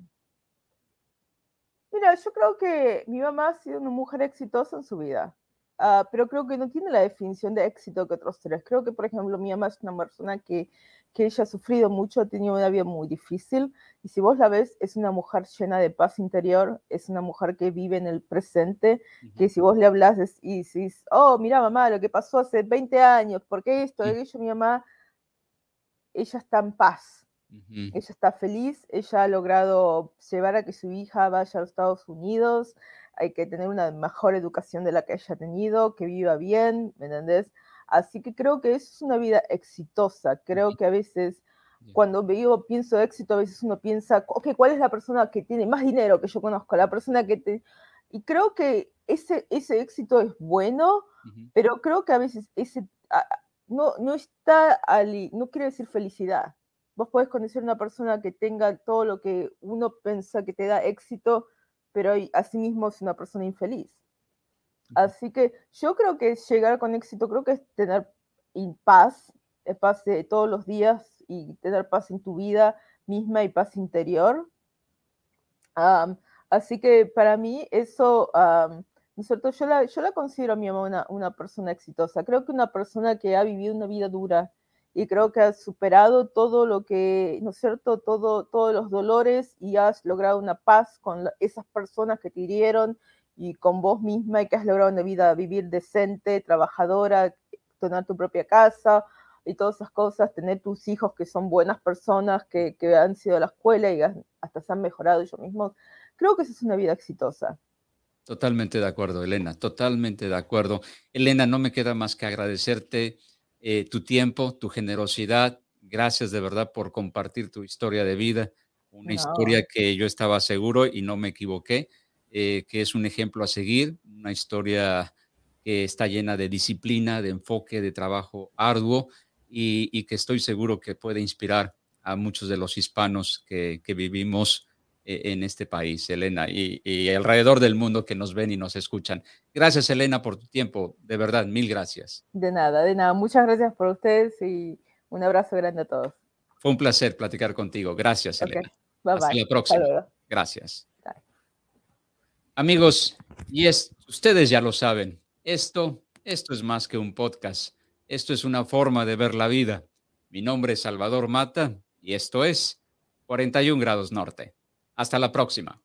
Mira, yo creo que mi mamá ha sido una mujer exitosa en su vida. Ah, pero creo que no tiene la definición de éxito que otros tres. Creo que, por ejemplo, mi mamá es una persona que, que ella ha sufrido mucho, ha tenido una vida muy difícil, y si vos la ves, es una mujer llena de paz interior, es una mujer que vive en el presente, que si vos le hablas y dices, oh, mira mamá, lo que pasó hace 20 años, ¿por qué esto? Ella, mi mamá, ella está en paz, ella está feliz, ella ha logrado llevar a que su hija vaya a los Estados Unidos, hay que tener una mejor educación de la que haya tenido, que viva bien, ¿me entendés? Así que creo que eso es una vida exitosa. Creo que a veces, cuando veo, pienso éxito, a veces uno piensa, ok, ¿cuál es la persona que tiene más dinero que yo conozco? La persona que te... Y creo que ese, ese éxito es bueno, pero creo que a veces ese no, no está, ali, no quiere decir felicidad. Vos podés conocer una persona que tenga todo lo que uno piensa que te da éxito, pero asimismo es una persona infeliz. Así que yo creo que llegar con éxito, creo que es tener paz, paz de todos los días y tener paz en tu vida misma y paz interior. así que para mí eso, ¿no es cierto? Yo la, yo la considero a mi mamá una, una, persona exitosa. Creo que una persona que ha vivido una vida dura y creo que ha superado todo lo que, ¿no es cierto? Todo, todos los dolores y has logrado una paz con esas personas que te hirieron y con vos misma y que has logrado una vida vivir decente, trabajadora, tener tu propia casa y todas esas cosas, tener tus hijos que son buenas personas, que, que han sido a la escuela y hasta se han mejorado ellos mismos. Creo que esa es una vida exitosa. Totalmente de acuerdo, Elena, totalmente de acuerdo. Elena, no me queda más que agradecerte eh, tu tiempo, tu generosidad. Gracias de verdad por compartir tu historia de vida, una historia que yo estaba seguro y no me equivoqué, eh, que es un ejemplo a seguir, una historia que está llena de disciplina, de enfoque, de trabajo arduo y, que estoy seguro que puede inspirar a muchos de los hispanos que, vivimos eh, en este país, Elena, y, y, alrededor del mundo que nos ven y nos escuchan. Gracias, Elena, por tu tiempo. De verdad, mil gracias. De nada, de nada. Muchas gracias por ustedes y un abrazo grande a todos. Fue un placer platicar contigo. Gracias, Elena. Hasta la próxima. Gracias. Amigos, y es, ustedes ya lo saben, esto, esto es más que un podcast. Esto es una forma de ver la vida. Mi nombre es Salvador Mata y esto es 41 grados norte. Hasta la próxima.